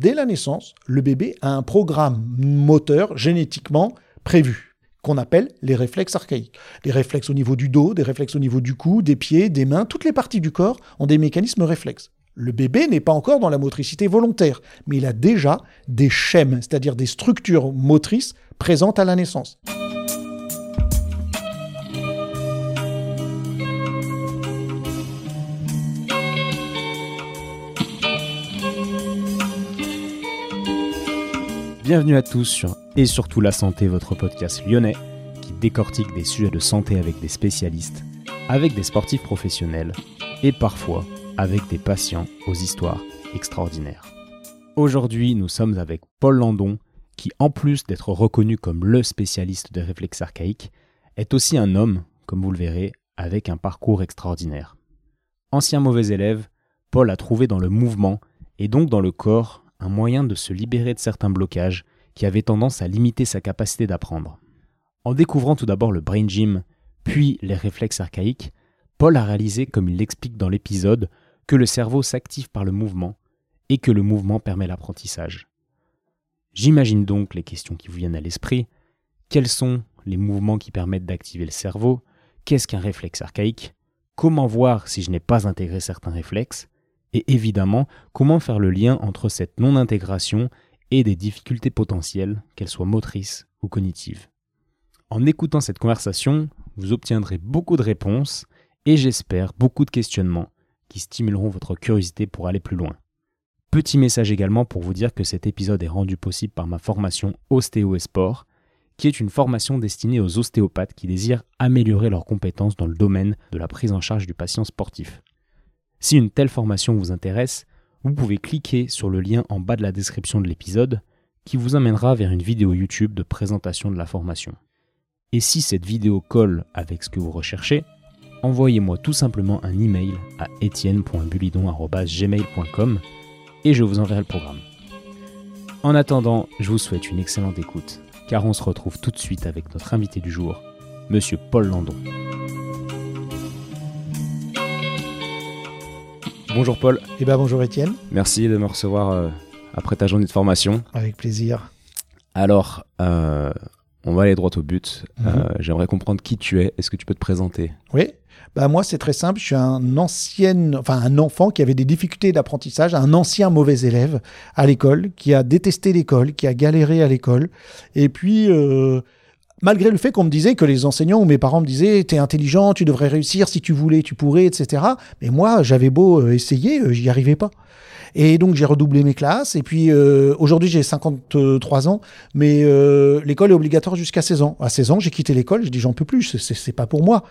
dès la naissance, le bébé a un programme moteur génétiquement prévu qu'on appelle les réflexes archaïques. Les réflexes au niveau du dos, des réflexes au niveau du cou, des pieds, des mains, toutes les parties du corps ont des mécanismes réflexes. Le bébé n'est pas encore dans la motricité volontaire, mais il a déjà des schèmes, c'est-à-dire des structures motrices présentes à la naissance. Bienvenue à tous sur Et surtout la santé, votre podcast lyonnais qui décortique des sujets de santé avec des spécialistes, avec des sportifs professionnels et parfois avec des patients aux histoires extraordinaires. Aujourd'hui, nous sommes avec Paul Landon qui, en plus d'être reconnu comme le spécialiste des réflexes archaïques, est aussi un homme, comme vous le verrez, avec un parcours extraordinaire. Ancien mauvais élève, Paul a trouvé dans le mouvement et donc dans le corps un moyen de se libérer de certains blocages qui avaient tendance à limiter sa capacité d'apprendre. En découvrant tout d'abord le brain gym, puis les réflexes archaïques, Paul a réalisé, comme il l'explique dans l'épisode, que le cerveau s'active par le mouvement et que le mouvement permet l'apprentissage. J'imagine donc les questions qui vous viennent à l'esprit. Quels sont les mouvements qui permettent d'activer le cerveau? Qu'est-ce qu'un réflexe archaïque? Comment voir si je n'ai pas intégré certains réflexes? Et évidemment, comment faire le lien entre cette non-intégration et des difficultés potentielles, qu'elles soient motrices ou cognitives? En écoutant cette conversation, vous obtiendrez beaucoup de réponses et j'espère beaucoup de questionnements qui stimuleront votre curiosité pour aller plus loin. Petit message également pour vous dire que cet épisode est rendu possible par ma formation Ostéo et Sport, qui est une formation destinée aux ostéopathes qui désirent améliorer leurs compétences dans le domaine de la prise en charge du patient sportif. Si une telle formation vous intéresse, vous pouvez cliquer sur le lien en bas de la description de l'épisode qui vous amènera vers une vidéo YouTube de présentation de la formation. Et si cette vidéo colle avec ce que vous recherchez, envoyez-moi tout simplement un email à etienne.bulidon.gmail.com et je vous enverrai le programme. En attendant, je vous souhaite une excellente écoute, car on se retrouve tout de suite avec notre invité du jour, Monsieur Paul Landon. Bonjour Paul. Eh bien bonjour Étienne. Merci de me recevoir euh, après ta journée de formation. Avec plaisir. Alors, euh, on va aller droit au but. Mhm. Euh, J'aimerais comprendre qui tu es. Est-ce que tu peux te présenter? Oui. Bah moi c'est très simple, je suis un ancien, enfin un enfant qui avait des difficultés d'apprentissage, un ancien mauvais élève à l'école, qui a détesté l'école, qui a galéré à l'école, et puis malgré le fait qu'on me disait que les enseignants ou mes parents me disaient t'es intelligent, tu devrais réussir, si tu voulais, tu pourrais, etc. Mais moi, j'avais beau euh, essayer, euh, j'y arrivais pas. Et donc j'ai redoublé mes classes. Et puis euh, aujourd'hui j'ai 53 ans, mais euh, l'école est obligatoire jusqu'à 16 ans. À 16 ans j'ai quitté l'école, j'ai dit j'en peux plus, c'est- pas pour moi.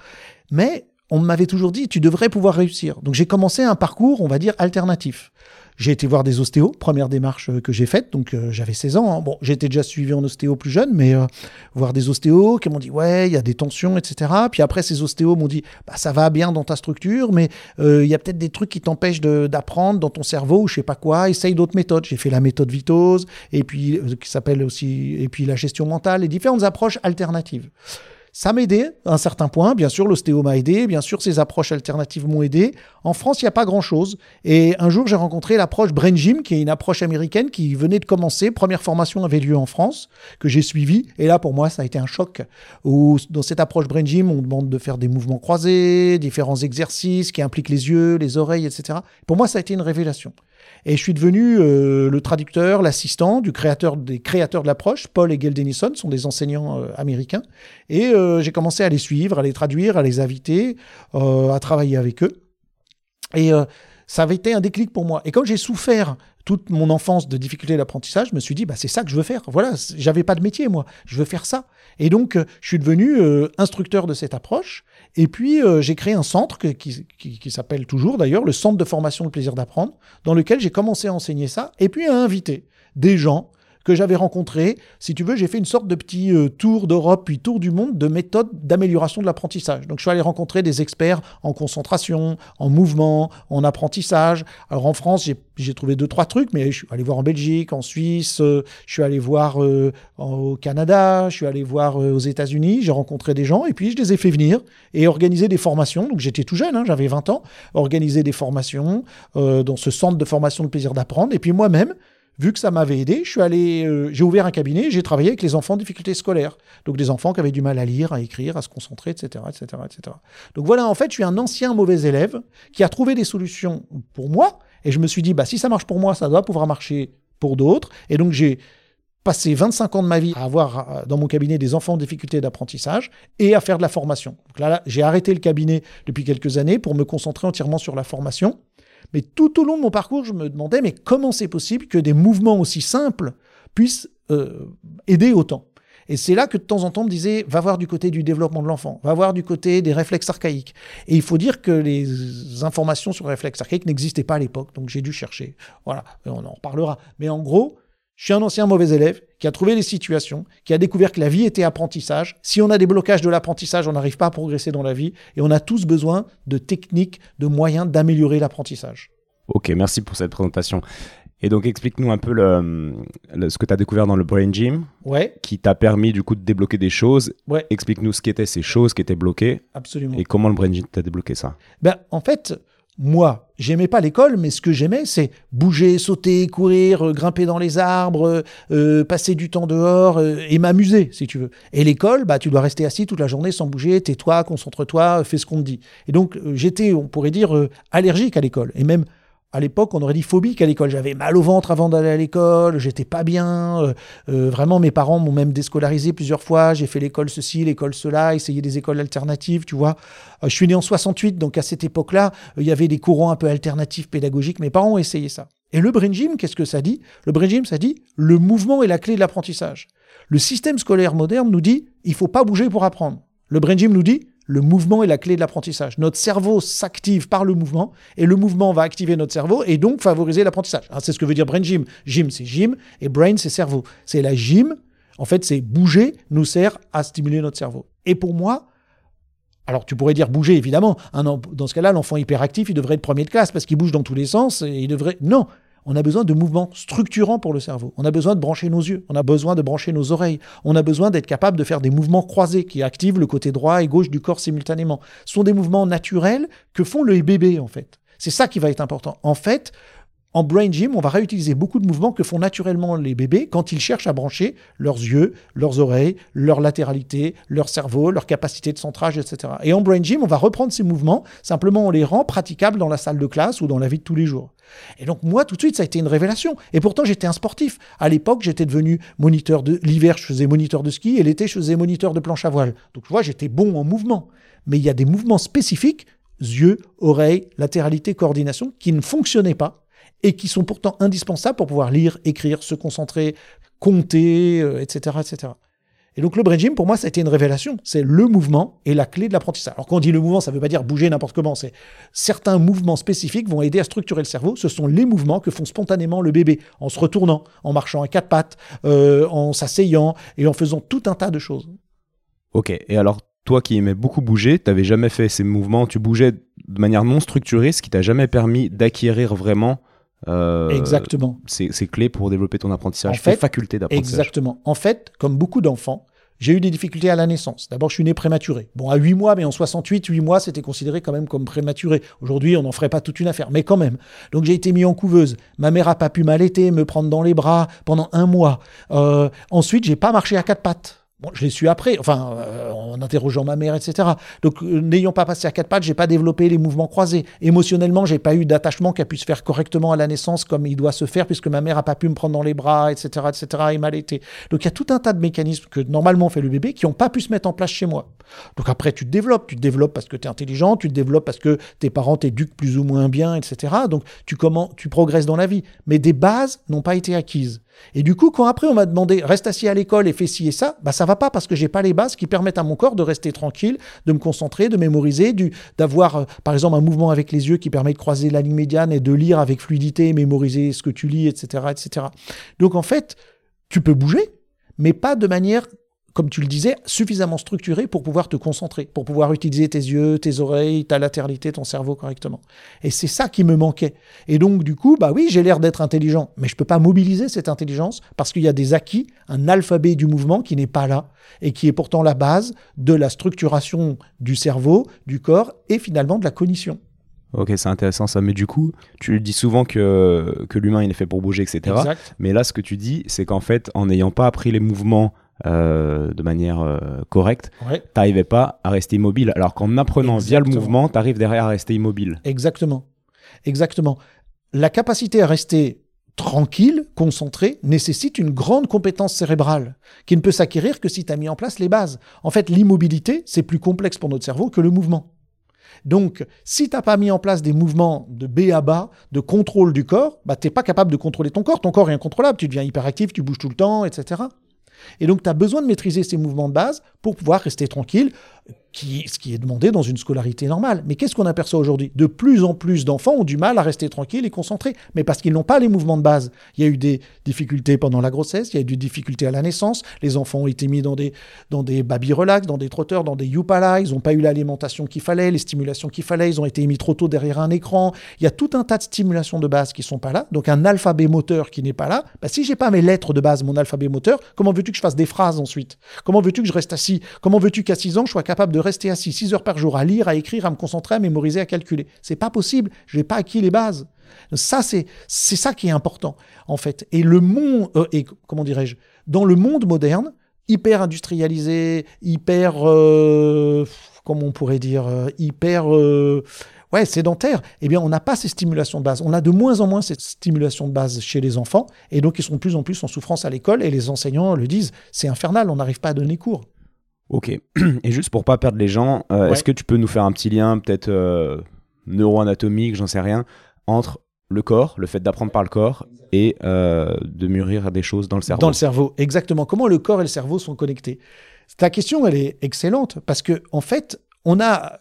Mais on m'avait toujours dit tu devrais pouvoir réussir. Donc j'ai commencé un parcours, on va dire alternatif. J'ai été voir des ostéos, première démarche euh, que j'ai faite, donc euh, j'avais 16 ans. hein. Bon, j'étais déjà suivi en ostéo plus jeune, mais euh, voir des ostéos qui m'ont dit ouais, il y a des tensions, etc. Puis après, ces ostéos m'ont dit bah ça va bien dans ta structure, mais euh, il y a peut-être des trucs qui t'empêchent d'apprendre dans ton cerveau ou je sais pas quoi. Essaye d'autres méthodes. J'ai fait la méthode Vitose et puis qui s'appelle aussi et puis la gestion mentale et différentes approches alternatives. Ça m'a aidé à un certain point. Bien sûr, l'ostéo m'a aidé. Bien sûr, ces approches alternatives m'ont aidé. En France, il n'y a pas grand-chose. Et un jour, j'ai rencontré l'approche Brain Gym, qui est une approche américaine qui venait de commencer. Première formation avait lieu en France, que j'ai suivie. Et là, pour moi, ça a été un choc. Dans cette approche Brain Gym, on demande de faire des mouvements croisés, différents exercices qui impliquent les yeux, les oreilles, etc. Pour moi, ça a été une révélation. Et je suis devenu euh, le traducteur, l'assistant du créateur des créateurs de l'approche. Paul et Gail Denison sont des enseignants euh, américains. Et euh, j'ai commencé à les suivre, à les traduire, à les inviter, euh, à travailler avec eux. Et euh, ça avait été un déclic pour moi. Et comme j'ai souffert toute mon enfance de difficultés d'apprentissage, je me suis dit, bah, c'est ça que je veux faire. Voilà, j'avais pas de métier, moi. Je veux faire ça. Et donc, je suis devenu instructeur de cette approche. Et puis, j'ai créé un centre qui, s'appelle toujours d'ailleurs le Centre de formation Le plaisir d'apprendre, dans lequel j'ai commencé à enseigner ça, et puis à inviter des gens que j'avais rencontrés. Si tu veux, j'ai fait une sorte de petit euh, tour d'Europe, puis tour du monde de méthodes d'amélioration de l'apprentissage. Donc, je suis allé rencontrer des experts en concentration, en mouvement, en apprentissage. Alors, en France, j'ai- trouvé deux, trois trucs, mais je suis allé voir en Belgique, en Suisse, euh, je suis allé voir euh, au Canada, je suis allé voir aux États-Unis, j'ai rencontré des gens, et puis je les ai fait venir et organiser des formations. Donc, j'étais tout jeune, hein, j'avais 20 ans, organiser des formations dans ce centre de formation de plaisir d'apprendre. Et puis, moi-même, vu que ça m'avait aidé, je suis allé, euh, j'ai ouvert un cabinet, j'ai travaillé avec les enfants en difficulté scolaire. Donc des enfants qui avaient du mal à lire, à écrire, à se concentrer, etc., etc., etc. Donc voilà, en fait, je suis un ancien mauvais élève qui a trouvé des solutions pour moi. Et je me suis dit, bah, si ça marche pour moi, ça doit pouvoir marcher pour d'autres. Et donc j'ai passé 25 ans de ma vie à avoir euh, dans mon cabinet des enfants en difficulté d'apprentissage et à faire de la formation. Donc là, là j'ai arrêté le cabinet depuis quelques années pour me concentrer entièrement sur la formation. Mais tout au long de mon parcours, je me demandais, mais comment c'est possible que des mouvements aussi simples puissent euh, aider autant? Et c'est là que de temps en temps, on me disait, va voir du côté du développement de l'enfant, va voir du côté des réflexes archaïques. Et il faut dire que les informations sur les réflexes archaïques n'existaient pas à l'époque, donc j'ai dû chercher. Voilà, on en reparlera. Mais en gros, je suis un ancien mauvais élève qui a trouvé des situations, qui a découvert que la vie était apprentissage. Si on a des blocages de l'apprentissage, on n'arrive pas à progresser dans la vie et on a tous besoin de techniques, de moyens d'améliorer l'apprentissage. Ok, merci pour cette présentation. Et donc explique-nous un peu le, ce que tu as découvert dans le Brain Gym, ouais. qui t'a permis du coup de débloquer des choses. Ouais. Explique-nous ce qu'étaient ces choses qui étaient bloquées. Absolument. Et comment le Brain Gym t'a débloqué ça. Ben, en fait, moi, j'aimais pas l'école, mais ce que j'aimais, c'est bouger, sauter, courir, euh, grimper dans les arbres, euh, passer du temps dehors euh, et m'amuser, si tu veux. Et l'école, bah, tu dois rester assis toute la journée sans bouger, tais-toi, concentre-toi, fais ce qu'on te dit. Et donc, j'étais, on pourrait dire, allergique à l'école. Et même à l'époque, on aurait dit phobique à l'école. J'avais mal au ventre avant d'aller à l'école, j'étais pas bien. Euh, euh, vraiment, mes parents m'ont même déscolarisé plusieurs fois. J'ai fait l'école ceci, l'école cela, essayé des écoles alternatives, tu vois. Euh, je suis né en 68, donc à cette époque-là, il y avait des courants un peu alternatifs pédagogiques. Mes parents ont essayé ça. Et le brain gym, qu'est-ce que ça dit? Le brain gym, ça dit le mouvement est la clé de l'apprentissage. Le système scolaire moderne nous dit il faut pas bouger pour apprendre. Le brain gym nous dit le mouvement est la clé de l'apprentissage. Notre cerveau s'active par le mouvement et le mouvement va activer notre cerveau et donc favoriser l'apprentissage. C'est ce que veut dire brain gym. Gym, c'est gym et brain, c'est cerveau. C'est la gym. En fait, c'est bouger nous sert à stimuler notre cerveau. Et pour moi, alors tu pourrais dire bouger, évidemment. dans ce cas-là, l'enfant hyperactif, il devrait être premier de classe parce qu'il bouge dans tous les sens et il devrait... Non, on a besoin de mouvements structurants pour le cerveau. On a besoin de brancher nos yeux. On a besoin de brancher nos oreilles. On a besoin d'être capable de faire des mouvements croisés qui activent le côté droit et gauche du corps simultanément. Ce sont des mouvements naturels que font le bébé, en fait. C'est ça qui va être important. En fait, en Brain Gym, on va réutiliser beaucoup de mouvements que font naturellement les bébés quand ils cherchent à brancher leurs yeux, leurs oreilles, leur latéralité, leur cerveau, leur capacité de centrage, etc. Et en Brain Gym, on va reprendre ces mouvements, simplement on les rend praticables dans la salle de classe ou dans la vie de tous les jours. Et donc moi, tout de suite, ça a été une révélation. Et pourtant, j'étais un sportif. À l'époque, j'étais devenu moniteur de... L'hiver, je faisais moniteur de ski et l'été, je faisais moniteur de planche à voile. Donc tu vois, j'étais bon en mouvement. Mais il y a des mouvements spécifiques, yeux, oreilles, latéralité, coordination, qui ne fonctionnaient pas et qui sont pourtant indispensables pour pouvoir lire, écrire, se concentrer, compter, etc., euh, etc. Et donc le brain gym, pour moi, ça a été une révélation. C'est le mouvement et la clé de l'apprentissage. Alors quand on dit le mouvement, ça ne veut pas dire bouger n'importe comment. C'est certains mouvements spécifiques vont aider à structurer le cerveau. Ce sont les mouvements que font spontanément le bébé en se retournant, en marchant à quatre pattes, euh, en s'asseyant et en faisant tout un tas de choses. Ok. Et alors toi qui aimais beaucoup bouger, tu n'avais jamais fait ces mouvements, tu bougeais de manière non structurée, ce qui t'a jamais permis d'acquérir vraiment euh, exactement. C'est clé pour développer ton apprentissage, en fait, faculté d'apprentissage. Exactement. En fait, comme beaucoup d'enfants, j'ai eu des difficultés à la naissance. D'abord, je suis né prématuré. Bon, à 8 mois, mais en 68, 8 mois, c'était considéré quand même comme prématuré. Aujourd'hui, on n'en ferait pas toute une affaire, mais quand même. Donc, j'ai été mis en couveuse. Ma mère a pas pu m'allaiter, me prendre dans les bras pendant un mois. Euh, ensuite, j'ai pas marché à quatre pattes. Bon, je l'ai su après, enfin, euh, en interrogeant ma mère, etc. Donc, euh, n'ayant pas passé à quatre pattes, j'ai pas développé les mouvements croisés. Émotionnellement, j'ai pas eu d'attachement qui a pu se faire correctement à la naissance comme il doit se faire, puisque ma mère a pas pu me prendre dans les bras, etc., etc., et mal été. Donc, il y a tout un tas de mécanismes que normalement fait le bébé qui n'ont pas pu se mettre en place chez moi. Donc, après, tu te développes. Tu te développes parce que tu es intelligent, tu te développes parce que tes parents t'éduquent plus ou moins bien, etc. Donc, tu, comment, tu progresses dans la vie. Mais des bases n'ont pas été acquises. Et du coup, quand après on m'a demandé reste assis à l'école et fais ci et ça, bah ça va pas parce que j'ai pas les bases qui permettent à mon corps de rester tranquille, de me concentrer, de mémoriser, d'avoir euh, par exemple un mouvement avec les yeux qui permet de croiser la ligne médiane et de lire avec fluidité, mémoriser ce que tu lis, etc., etc. Donc en fait, tu peux bouger, mais pas de manière comme tu le disais, suffisamment structuré pour pouvoir te concentrer, pour pouvoir utiliser tes yeux, tes oreilles, ta latéralité, ton cerveau correctement. Et c'est ça qui me manquait. Et donc, du coup, bah oui, j'ai l'air d'être intelligent, mais je ne peux pas mobiliser cette intelligence parce qu'il y a des acquis, un alphabet du mouvement qui n'est pas là et qui est pourtant la base de la structuration du cerveau, du corps et finalement de la cognition. Ok, c'est intéressant ça. Mais du coup, tu dis souvent que, que l'humain il est fait pour bouger, etc. Exact. Mais là, ce que tu dis, c'est qu'en fait, en n'ayant pas appris les mouvements euh, de manière euh, correcte, Ouais, t'arrivais pas à rester immobile. Alors qu'en apprenant via le mouvement, t'arrives derrière à rester immobile. exactement. Exactement. La capacité à rester tranquille, concentré, nécessite une grande compétence cérébrale qui ne peut s'acquérir que si tu as mis en place les bases. En fait, l'immobilité, c'est plus complexe pour notre cerveau que le mouvement. Donc, si tu n'as pas mis en place des mouvements de B à bas, de contrôle du corps, bah, tu n'es pas capable de contrôler ton corps. Ton corps est incontrôlable, tu deviens hyperactif, tu bouges tout le temps, etc. Et donc, tu as besoin de maîtriser ces mouvements de base pour pouvoir rester tranquille, ce qui est demandé dans une scolarité normale. Mais qu'est-ce qu'on aperçoit aujourd'hui? De plus en plus d'enfants ont du mal à rester tranquilles et concentrés, mais parce qu'ils n'ont pas les mouvements de base. Il y a eu des difficultés pendant la grossesse, il y a eu des difficultés à la naissance, les enfants ont été mis dans des, dans des baby relax, dans des trotteurs, dans des Yupala, ils n'ont pas eu l'alimentation qu'il fallait, les stimulations qu'il fallait, ils ont été mis trop tôt derrière un écran. Il y a tout un tas de stimulations de base qui sont pas là, donc un alphabet moteur qui n'est pas là. Bah, si j'ai pas mes lettres de base, mon alphabet moteur, comment veux-tu que je fasse des phrases ensuite? Comment veux-tu que je reste assis? Comment veux-tu qu'à 6 ans, je sois capable de rester assis 6 heures par jour à lire, à écrire, à me concentrer, à mémoriser, à calculer C'est pas possible. Je n'ai pas acquis les bases. Ça, c'est c'est ça qui est important, en fait. Et le monde, euh, et comment dirais-je, dans le monde moderne, hyper industrialisé, hyper, euh, comment on pourrait dire, euh, hyper, ouais, sédentaire, eh bien, on n'a pas ces stimulations de base. On a de moins en moins cette stimulation de base chez les enfants, et donc ils sont de plus en plus en souffrance à l'école, et les enseignants le disent, c'est infernal, on n'arrive pas à donner cours. Ok. Et juste pour pas perdre les gens, euh, Ouais. est-ce que tu peux nous faire un petit lien, peut-être euh, neuroanatomique, j'en sais rien, entre le corps, le fait d'apprendre par le corps, et euh, de mûrir des choses dans le cerveau? Dans le cerveau, exactement. Comment le corps et le cerveau sont connectés? Ta question, elle est excellente parce que en fait, on a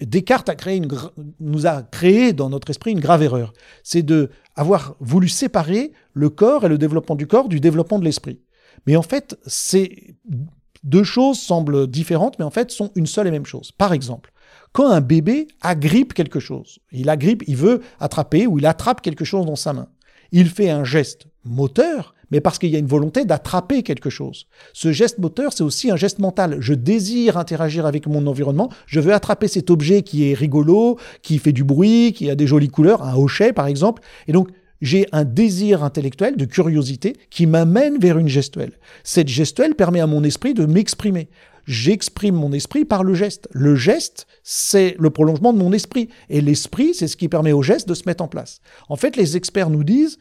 Descartes a créé une, gra- nous a créé dans notre esprit une grave erreur. C'est de avoir voulu séparer le corps et le développement du corps du développement de l'esprit. Mais en fait, ces deux choses semblent différentes, mais en fait sont une seule et même chose. Par exemple, quand un bébé agrippe quelque chose, il agrippe, il veut attraper ou il attrape quelque chose dans sa main. Il fait un geste moteur, mais parce qu'il y a une volonté d'attraper quelque chose. Ce geste moteur, c'est aussi un geste mental. Je désire interagir avec mon environnement, je veux attraper cet objet qui est rigolo, qui fait du bruit, qui a des jolies couleurs, un hochet par exemple, et donc j'ai un désir intellectuel de curiosité qui m'amène vers une gestuelle. Cette gestuelle permet à mon esprit de m'exprimer. J'exprime mon esprit par le geste. Le geste, c'est le prolongement de mon esprit. Et l'esprit, c'est ce qui permet au geste de se mettre en place. En fait, les experts nous disent,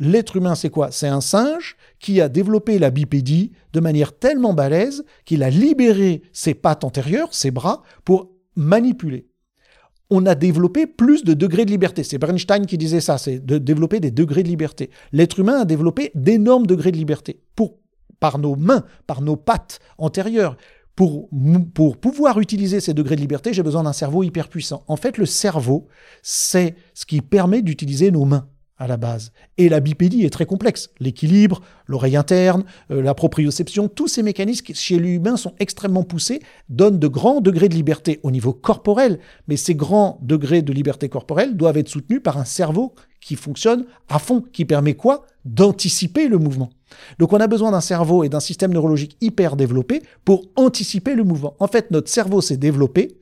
l'être humain, c'est quoi? C'est un singe qui a développé la bipédie de manière tellement balèze qu'il a libéré ses pattes antérieures, ses bras, pour manipuler on a développé plus de degrés de liberté. C'est Bernstein qui disait ça, c'est de développer des degrés de liberté. L'être humain a développé d'énormes degrés de liberté par nos mains, par nos pattes antérieures. Pour, pour pouvoir utiliser ces degrés de liberté, j'ai besoin d'un cerveau hyper puissant. En fait, le cerveau, c'est ce qui permet d'utiliser nos mains à la base. Et la bipédie est très complexe. L'équilibre, l'oreille interne, euh, la proprioception, tous ces mécanismes qui, chez l'humain sont extrêmement poussés, donnent de grands degrés de liberté au niveau corporel. Mais ces grands degrés de liberté corporelle doivent être soutenus par un cerveau qui fonctionne à fond, qui permet quoi? D'anticiper le mouvement. Donc on a besoin d'un cerveau et d'un système neurologique hyper développé pour anticiper le mouvement. En fait, notre cerveau s'est développé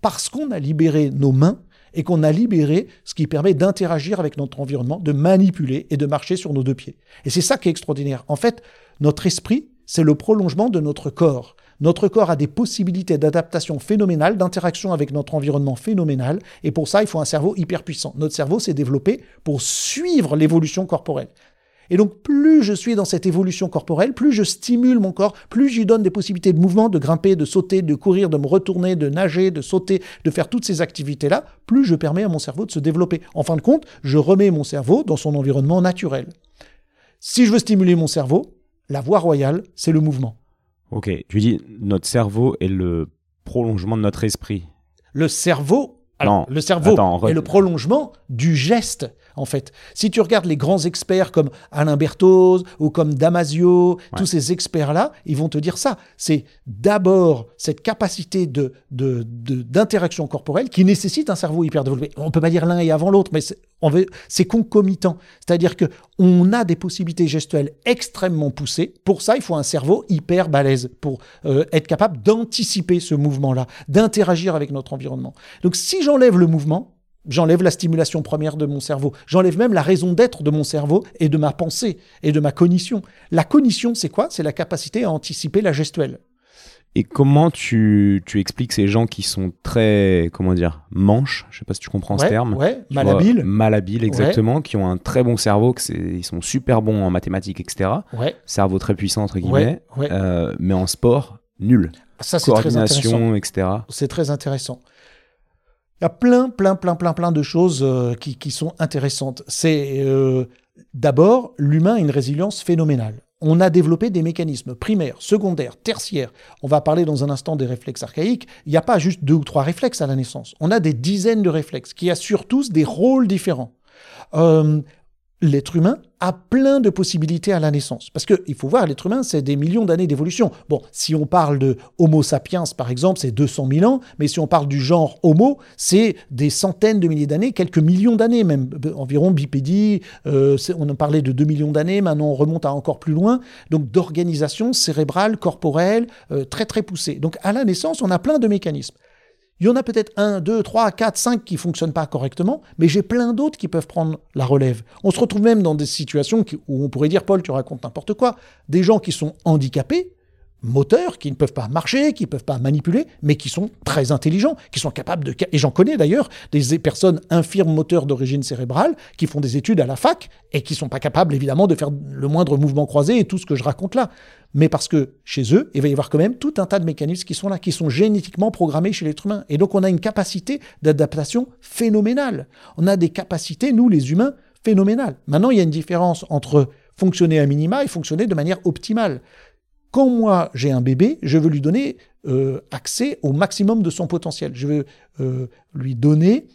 parce qu'on a libéré nos mains et qu'on a libéré ce qui permet d'interagir avec notre environnement, de manipuler et de marcher sur nos deux pieds. Et c'est ça qui est extraordinaire. En fait, notre esprit, c'est le prolongement de notre corps. Notre corps a des possibilités d'adaptation phénoménales, d'interaction avec notre environnement phénoménal, et pour ça, il faut un cerveau hyper puissant. Notre cerveau s'est développé pour suivre l'évolution corporelle. Et donc, plus je suis dans cette évolution corporelle, plus je stimule mon corps, plus je lui donne des possibilités de mouvement, de grimper, de sauter, de courir, de me retourner, de nager, de sauter, de faire toutes ces activités-là, plus je permets à mon cerveau de se développer. En fin de compte, je remets mon cerveau dans son environnement naturel. Si je veux stimuler mon cerveau, la voie royale, c'est le mouvement. Ok, tu dis notre cerveau est le prolongement de notre esprit. Le cerveau, alors, Non, le cerveau attends, re- est le prolongement du geste, en fait. Si tu regardes les grands experts comme Alain Berthoz ou comme Damasio, tous ces experts-là, ils vont te dire ça. C'est d'abord cette capacité de, d'interaction corporelle qui nécessite un cerveau hyper développé. On peut pas dire l'un et avant l'autre, mais c'est concomitant. C'est-à-dire que on a des possibilités gestuelles extrêmement poussées. Pour ça, il faut un cerveau hyper balèze pour euh, être capable d'anticiper ce mouvement-là, d'interagir avec notre environnement. Donc, si j'enlève le mouvement, J'enlève la stimulation première de mon cerveau. J'enlève même la raison d'être de mon cerveau et de ma pensée et de ma cognition. La cognition, c'est quoi? C'est la capacité à anticiper la gestuelle. Et comment tu, tu, expliques ces gens qui sont très, comment dire, manches, je sais pas si tu comprends ce terme. Ouais, malhabiles. Malhabiles, exactement, qui ont un très bon cerveau, que ils sont super bons en mathématiques, etc. Cerveau très puissant, entre guillemets, euh, mais en sport, nul. Ça, c'est très intéressant. etc. C'est très intéressant. Il y a plein, plein, plein, plein, plein de choses euh, qui, sont intéressantes. C'est euh, d'abord, l'humain a une résilience phénoménale on a développé des mécanismes primaires, secondaires, tertiaires. On va parler dans un instant des réflexes archaïques. Il n'y a pas juste deux ou trois réflexes à la naissance. On a des dizaines de réflexes qui assurent tous des rôles différents. Euh, l'être humain a plein de possibilités à la naissance. Parce qu'il faut voir, l'être humain, c'est des millions d'années d'évolution. Bon, si on parle de Homo sapiens, par exemple, c'est 200 000 ans, mais si on parle du genre Homo, c'est des centaines de milliers d'années, quelques millions d'années même, environ bipédie, euh, on en parlait de 2 millions d'années, maintenant on remonte à encore plus loin, donc d'organisation cérébrale, corporelle, euh, très très poussée. Donc à la naissance, on a plein de mécanismes. Il y en a peut-être un, deux, trois, quatre, cinq qui fonctionnent pas correctement, mais j'ai plein d'autres qui peuvent prendre la relève. On se retrouve même dans des situations où on pourrait dire, Paul, tu racontes n'importe quoi. Des gens qui sont handicapés, moteurs, qui ne peuvent pas marcher, qui ne peuvent pas manipuler, mais qui sont très intelligents, qui sont capables de... Et j'en connais d'ailleurs des personnes infirmes moteurs d'origine cérébrale qui font des études à la fac et qui sont pas capables évidemment de faire le moindre mouvement croisé et tout ce que je raconte là. Mais parce que chez eux, il va y avoir quand même tout un tas de mécanismes qui sont là, qui sont génétiquement programmés chez l'être humain. Et donc on a une capacité d'adaptation phénoménale. On a des capacités, nous les humains, phénoménales. Maintenant, il y a une différence entre fonctionner à minima et fonctionner de manière optimale. Quand moi j'ai un bébé, je veux lui donner euh, accès au maximum de son potentiel. Je veux euh, lui donner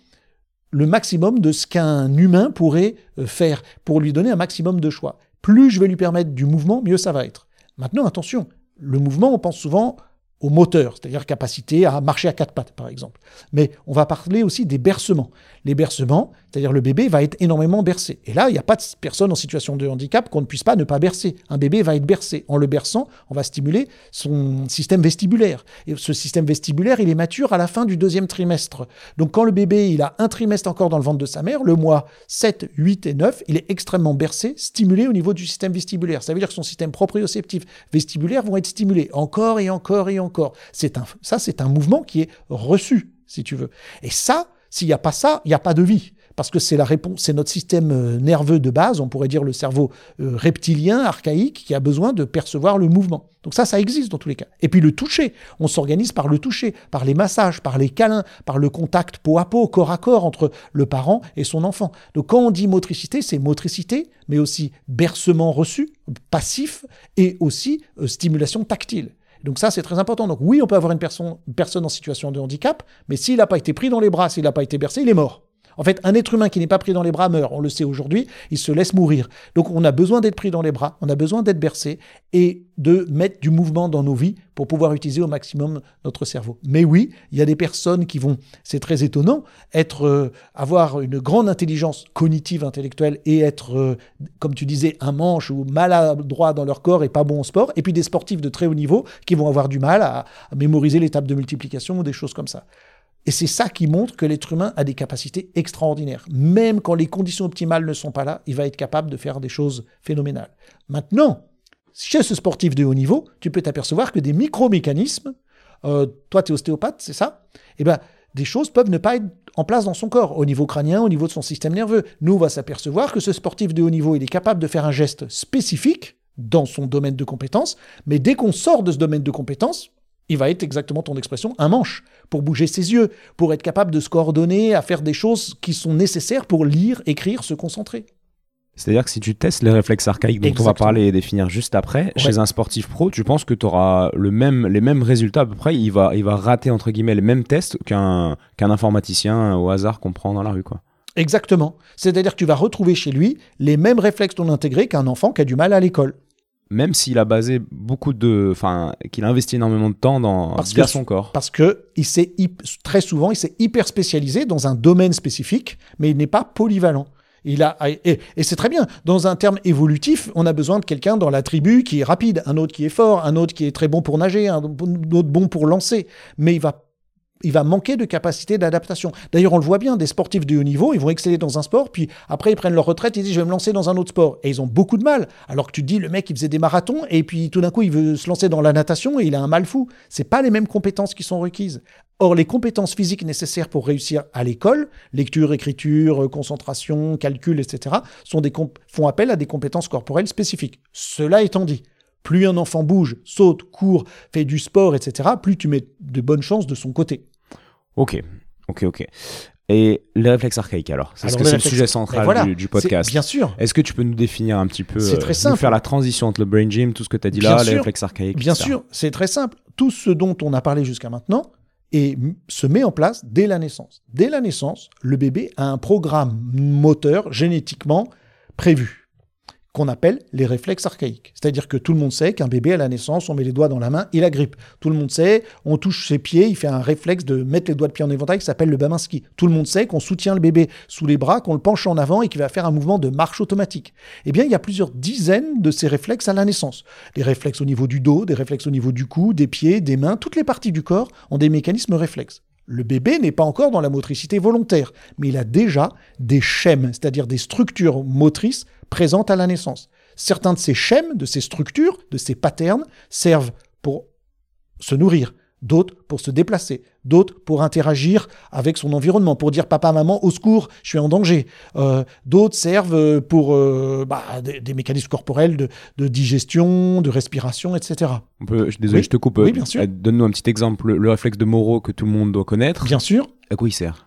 le maximum de ce qu'un humain pourrait euh, faire pour lui donner un maximum de choix. Plus je vais lui permettre du mouvement, mieux ça va être. Maintenant, attention, le mouvement, on pense souvent au moteur, c'est-à-dire capacité à marcher à quatre pattes, par exemple. Mais on va parler aussi des bercements. Les bercements, c'est-à-dire le bébé va être énormément bercé. Et là, il n'y a pas de personne en situation de handicap qu'on ne puisse pas ne pas bercer. Un bébé va être bercé. En le berçant, on va stimuler son système vestibulaire. Et ce système vestibulaire, il est mature à la fin du deuxième trimestre. Donc quand le bébé, il a un trimestre encore dans le ventre de sa mère, le mois 7, 8 et 9, il est extrêmement bercé, stimulé au niveau du système vestibulaire. Ça veut dire que son système proprioceptif vestibulaire vont être stimulés encore et encore et encore. C'est un, ça, c'est un mouvement qui est reçu, si tu veux. Et ça, s'il n'y a pas ça, il n'y a pas de vie parce que c'est la réponse, c'est notre système euh, nerveux de base, on pourrait dire le cerveau euh, reptilien, archaïque, qui a besoin de percevoir le mouvement. Donc ça, ça existe dans tous les cas. Et puis le toucher, on s'organise par le toucher, par les massages, par les câlins, par le contact peau à peau, corps à corps entre le parent et son enfant. Donc quand on dit motricité, c'est motricité, mais aussi bercement reçu, passif, et aussi euh, stimulation tactile. Donc ça, c'est très important. Donc oui, on peut avoir une personne, personne en situation de handicap, mais s'il n'a pas été pris dans les bras, s'il n'a pas été bercé, il est mort. En fait, un être humain qui n'est pas pris dans les bras meurt, on le sait aujourd'hui, il se laisse mourir. Donc on a besoin d'être pris dans les bras, on a besoin d'être bercé et de mettre du mouvement dans nos vies pour pouvoir utiliser au maximum notre cerveau. Mais oui, il y a des personnes qui vont, c'est très étonnant, être, euh, avoir une grande intelligence cognitive, intellectuelle et être, euh, comme tu disais, un manche ou maladroit dans leur corps et pas bon au sport. Et puis des sportifs de très haut niveau qui vont avoir du mal à, mémoriser les tables de multiplication ou des choses comme ça. Et c'est ça qui montre que l'être humain a des capacités extraordinaires. Même quand les conditions optimales ne sont pas là, il va être capable de faire des choses phénoménales. Maintenant, chez ce sportif de haut niveau, tu peux t'apercevoir que des micro-mécanismes, euh, toi tu es ostéopathe, c'est ça? Eh bien, des choses peuvent ne pas être en place dans son corps, au niveau crânien, au niveau de son système nerveux. Nous, on va s'apercevoir que ce sportif de haut niveau, il est capable de faire un geste spécifique dans son domaine de compétence, mais dès qu'on sort de ce domaine de compétence, il va être exactement ton expression, un manche, pour bouger ses yeux, pour être capable de se coordonner, à faire des choses qui sont nécessaires pour lire, écrire, se concentrer. C'est-à-dire que si tu testes les réflexes archaïques dont on va parler et définir juste après, chez un sportif pro, tu penses que tu auras le même, les mêmes résultats à peu près, il va, il va rater entre guillemets les mêmes tests qu'un informaticien au hasard qu'on prend dans la rue. quoi. Exactement. C'est-à-dire que tu vas retrouver chez lui les mêmes réflexes non intégrés qu'un enfant qui a du mal à l'école même s'il a basé beaucoup de, enfin, qu'il a investi énormément de temps dans parce son corps. Parce que il s'est très souvent, il s'est hyper spécialisé dans un domaine spécifique, mais il n'est pas polyvalent. Il a, et, c'est très bien. Dans un terme évolutif, on a besoin de quelqu'un dans la tribu qui est rapide, un autre qui est fort, un autre qui est très bon pour nager, un autre bon pour lancer. Mais il va il va manquer de capacité d'adaptation. D'ailleurs, on le voit bien, des sportifs de haut niveau, ils vont exceller dans un sport, puis après ils prennent leur retraite, ils disent je vais me lancer dans un autre sport. Et ils ont beaucoup de mal. Alors que tu dis, le mec, il faisait des marathons, et puis tout d'un coup, il veut se lancer dans la natation, et il a un mal fou. C'est pas les mêmes compétences qui sont requises. Or, les compétences physiques nécessaires pour réussir à l'école, lecture, écriture, concentration, calcul, etc., sont des font appel à des compétences corporelles spécifiques. Cela étant dit, plus un enfant bouge, saute, court, fait du sport, etc., plus tu mets de bonnes chances de son côté. Ok, ok, ok. Et les réflexes archaïques alors C'est que c'est le sujet central du, podcast. Bien sûr. Est-ce que tu peux nous définir un petit peu C'est très euh, simple. faire la transition entre le brain gym, tout ce que tu as dit là, les réflexes archaïques Bien sûr, c'est très simple. Tout ce dont on a parlé jusqu'à maintenant et se met en place dès la naissance. Dès la naissance, le bébé a un programme moteur génétiquement prévu qu'on appelle les réflexes archaïques. C'est-à-dire que tout le monde sait qu'un bébé à la naissance, on met les doigts dans la main, il agrippe. Tout le monde sait, on touche ses pieds, il fait un réflexe de mettre les doigts de pied en éventail qui s'appelle le Baminski. Tout le monde sait qu'on soutient le bébé sous les bras, qu'on le penche en avant et qu'il va faire un mouvement de marche automatique. Eh bien, il y a plusieurs dizaines de ces réflexes à la naissance. Des réflexes au niveau du dos, des réflexes au niveau du cou, des pieds, des mains, toutes les parties du corps ont des mécanismes réflexes. Le bébé n'est pas encore dans la motricité volontaire, mais il a déjà des schèmes, c'est-à-dire des structures motrices présentes à la naissance. Certains de ces schèmes, de ces structures, de ces patterns servent pour se nourrir, d'autres pour se déplacer, d'autres pour interagir avec son environnement, pour dire papa, maman, au secours, je suis en danger. Euh, d'autres servent pour euh, bah, des, mécanismes corporels de, digestion, de respiration, etc. On peut, désolé, je te coupe. Oui, bien sûr. Euh, donne-nous un petit exemple, le réflexe de Moreau que tout le monde doit connaître. Bien sûr. À quoi il sert?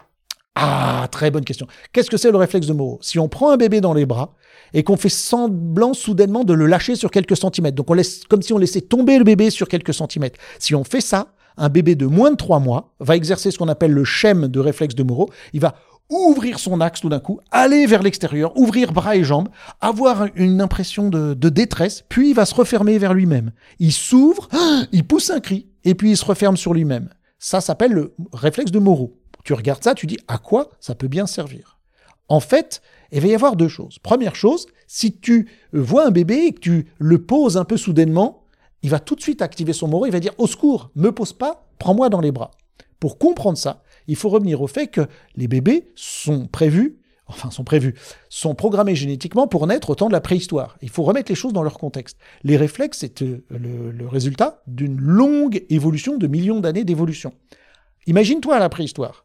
Ah, très bonne question. Qu'est-ce que c'est le réflexe de Moreau? Si on prend un bébé dans les bras et qu'on fait semblant soudainement de le lâcher sur quelques centimètres, donc on laisse comme si on laissait tomber le bébé sur quelques centimètres. Si on fait ça, un bébé de moins de 3 mois va exercer ce qu'on appelle le schème de réflexe de Moreau. Il va ouvrir son axe tout d'un coup, aller vers l'extérieur, ouvrir bras et jambes, avoir une impression de, détresse, puis il va se refermer vers lui-même. Il s'ouvre, il pousse un cri, et puis il se referme sur lui-même. Ça s'appelle le réflexe de Moreau. Tu regardes ça, tu dis à quoi ça peut bien servir? En fait, il va y avoir deux choses. Première chose, si tu vois un bébé et que tu le poses un peu soudainement, il va tout de suite activer son moro, il va dire au secours, me pose pas, prends-moi dans les bras. Pour comprendre ça, il faut revenir au fait que les bébés sont prévus, enfin sont prévus, sont programmés génétiquement pour naître au temps de la préhistoire. Il faut remettre les choses dans leur contexte. Les réflexes, c'est euh, le, résultat d'une longue évolution, de millions d'années d'évolution. Imagine-toi la préhistoire.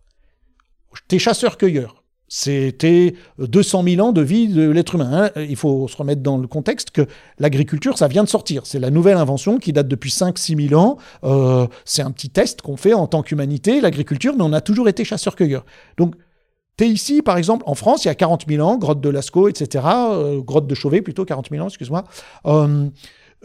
T'es chasseur-cueilleur. C'était 200 000 ans de vie de l'être humain. Hein. Il faut se remettre dans le contexte que l'agriculture, ça vient de sortir. C'est la nouvelle invention qui date depuis 5-6 000 ans. Euh, c'est un petit test qu'on fait en tant qu'humanité, l'agriculture, mais on a toujours été chasseur-cueilleur. Donc, tu es ici, par exemple, en France, il y a 40 000 ans, grotte de Lascaux, etc., euh, grotte de Chauvet plutôt, 40 000 ans, excuse-moi. Euh,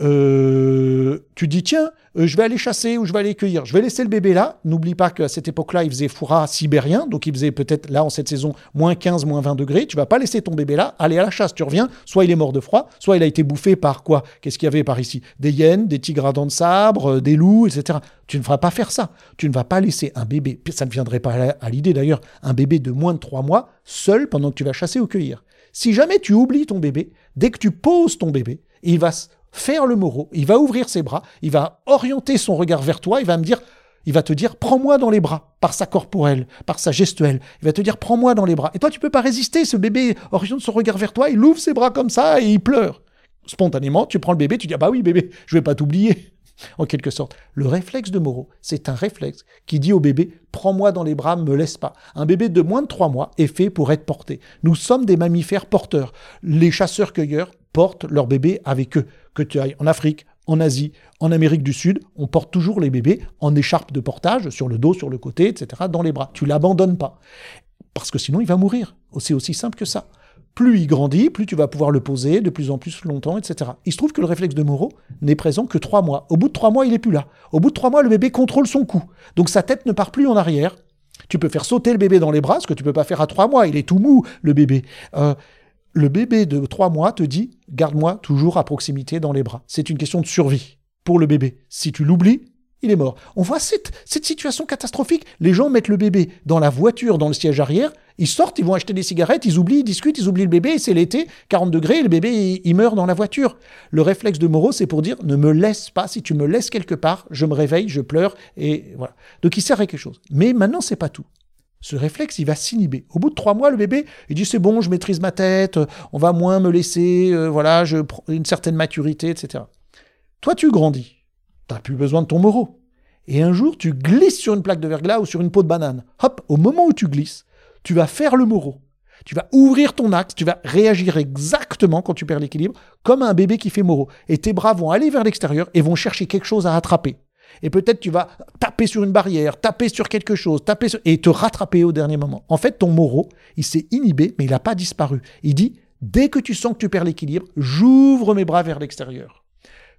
euh, tu dis tiens, euh, je vais aller chasser ou je vais aller cueillir. Je vais laisser le bébé là. N'oublie pas qu'à cette époque-là, il faisait froid sibérien, donc il faisait peut-être là en cette saison moins 15, moins 20 degrés. Tu vas pas laisser ton bébé là, aller à la chasse. Tu reviens, soit il est mort de froid, soit il a été bouffé par quoi? Qu'est-ce qu'il y avait par ici? Des hyènes, des tigres à dents de sabre, euh, des loups, etc. Tu ne feras pas faire ça. Tu ne vas pas laisser un bébé, ça ne viendrait pas à l'idée d'ailleurs, un bébé de moins de 3 mois seul pendant que tu vas chasser ou cueillir. Si jamais tu oublies ton bébé, dès que tu poses ton bébé, il va faire le moro, il va ouvrir ses bras, il va orienter son regard vers toi, il va me dire, il va te dire, prends-moi dans les bras, par sa corporelle, par sa gestuelle. Il va te dire, prends-moi dans les bras. Et toi, tu peux pas résister. Ce bébé oriente son regard vers toi, il ouvre ses bras comme ça et il pleure. Spontanément, tu prends le bébé, tu dis, ah bah oui, bébé, je vais pas t'oublier. En quelque sorte, le réflexe de Moreau, c'est un réflexe qui dit au bébé Prends-moi dans les bras, me laisse pas. Un bébé de moins de trois mois est fait pour être porté. Nous sommes des mammifères porteurs. Les chasseurs-cueilleurs portent leurs bébés avec eux. Que tu ailles en Afrique, en Asie, en Amérique du Sud, on porte toujours les bébés en écharpe de portage, sur le dos, sur le côté, etc., dans les bras. Tu l'abandonnes pas. Parce que sinon, il va mourir. C'est aussi simple que ça. Plus il grandit, plus tu vas pouvoir le poser de plus en plus longtemps, etc. Il se trouve que le réflexe de Moreau n'est présent que trois mois. Au bout de trois mois, il n'est plus là. Au bout de trois mois, le bébé contrôle son cou. Donc sa tête ne part plus en arrière. Tu peux faire sauter le bébé dans les bras, ce que tu peux pas faire à trois mois. Il est tout mou, le bébé. Euh, le bébé de trois mois te dit garde-moi toujours à proximité dans les bras. C'est une question de survie pour le bébé. Si tu l'oublies, il est mort. On voit cette, situation catastrophique. Les gens mettent le bébé dans la voiture, dans le siège arrière, ils sortent, ils vont acheter des cigarettes, ils oublient, ils discutent, ils oublient le bébé, c'est l'été, 40 degrés, et le bébé, il, meurt dans la voiture. Le réflexe de Moreau, c'est pour dire, ne me laisse pas, si tu me laisses quelque part, je me réveille, je pleure, et voilà. Donc il sert à quelque chose. Mais maintenant, c'est pas tout. Ce réflexe, il va s'inhiber. Au bout de trois mois, le bébé, il dit c'est bon, je maîtrise ma tête, on va moins me laisser, euh, voilà, je une certaine maturité, etc. Toi, tu grandis. T'as plus besoin de ton Moreau. Et un jour, tu glisses sur une plaque de verglas ou sur une peau de banane. Hop, au moment où tu glisses, tu vas faire le Moreau. Tu vas ouvrir ton axe, tu vas réagir exactement quand tu perds l'équilibre, comme un bébé qui fait Moreau. Et tes bras vont aller vers l'extérieur et vont chercher quelque chose à attraper. Et peut-être tu vas taper sur une barrière, taper sur quelque chose, taper et te rattraper au dernier moment. En fait, ton Moreau, il s'est inhibé, mais il n'a pas disparu. Il dit, dès que tu sens que tu perds l'équilibre, j'ouvre mes bras vers l'extérieur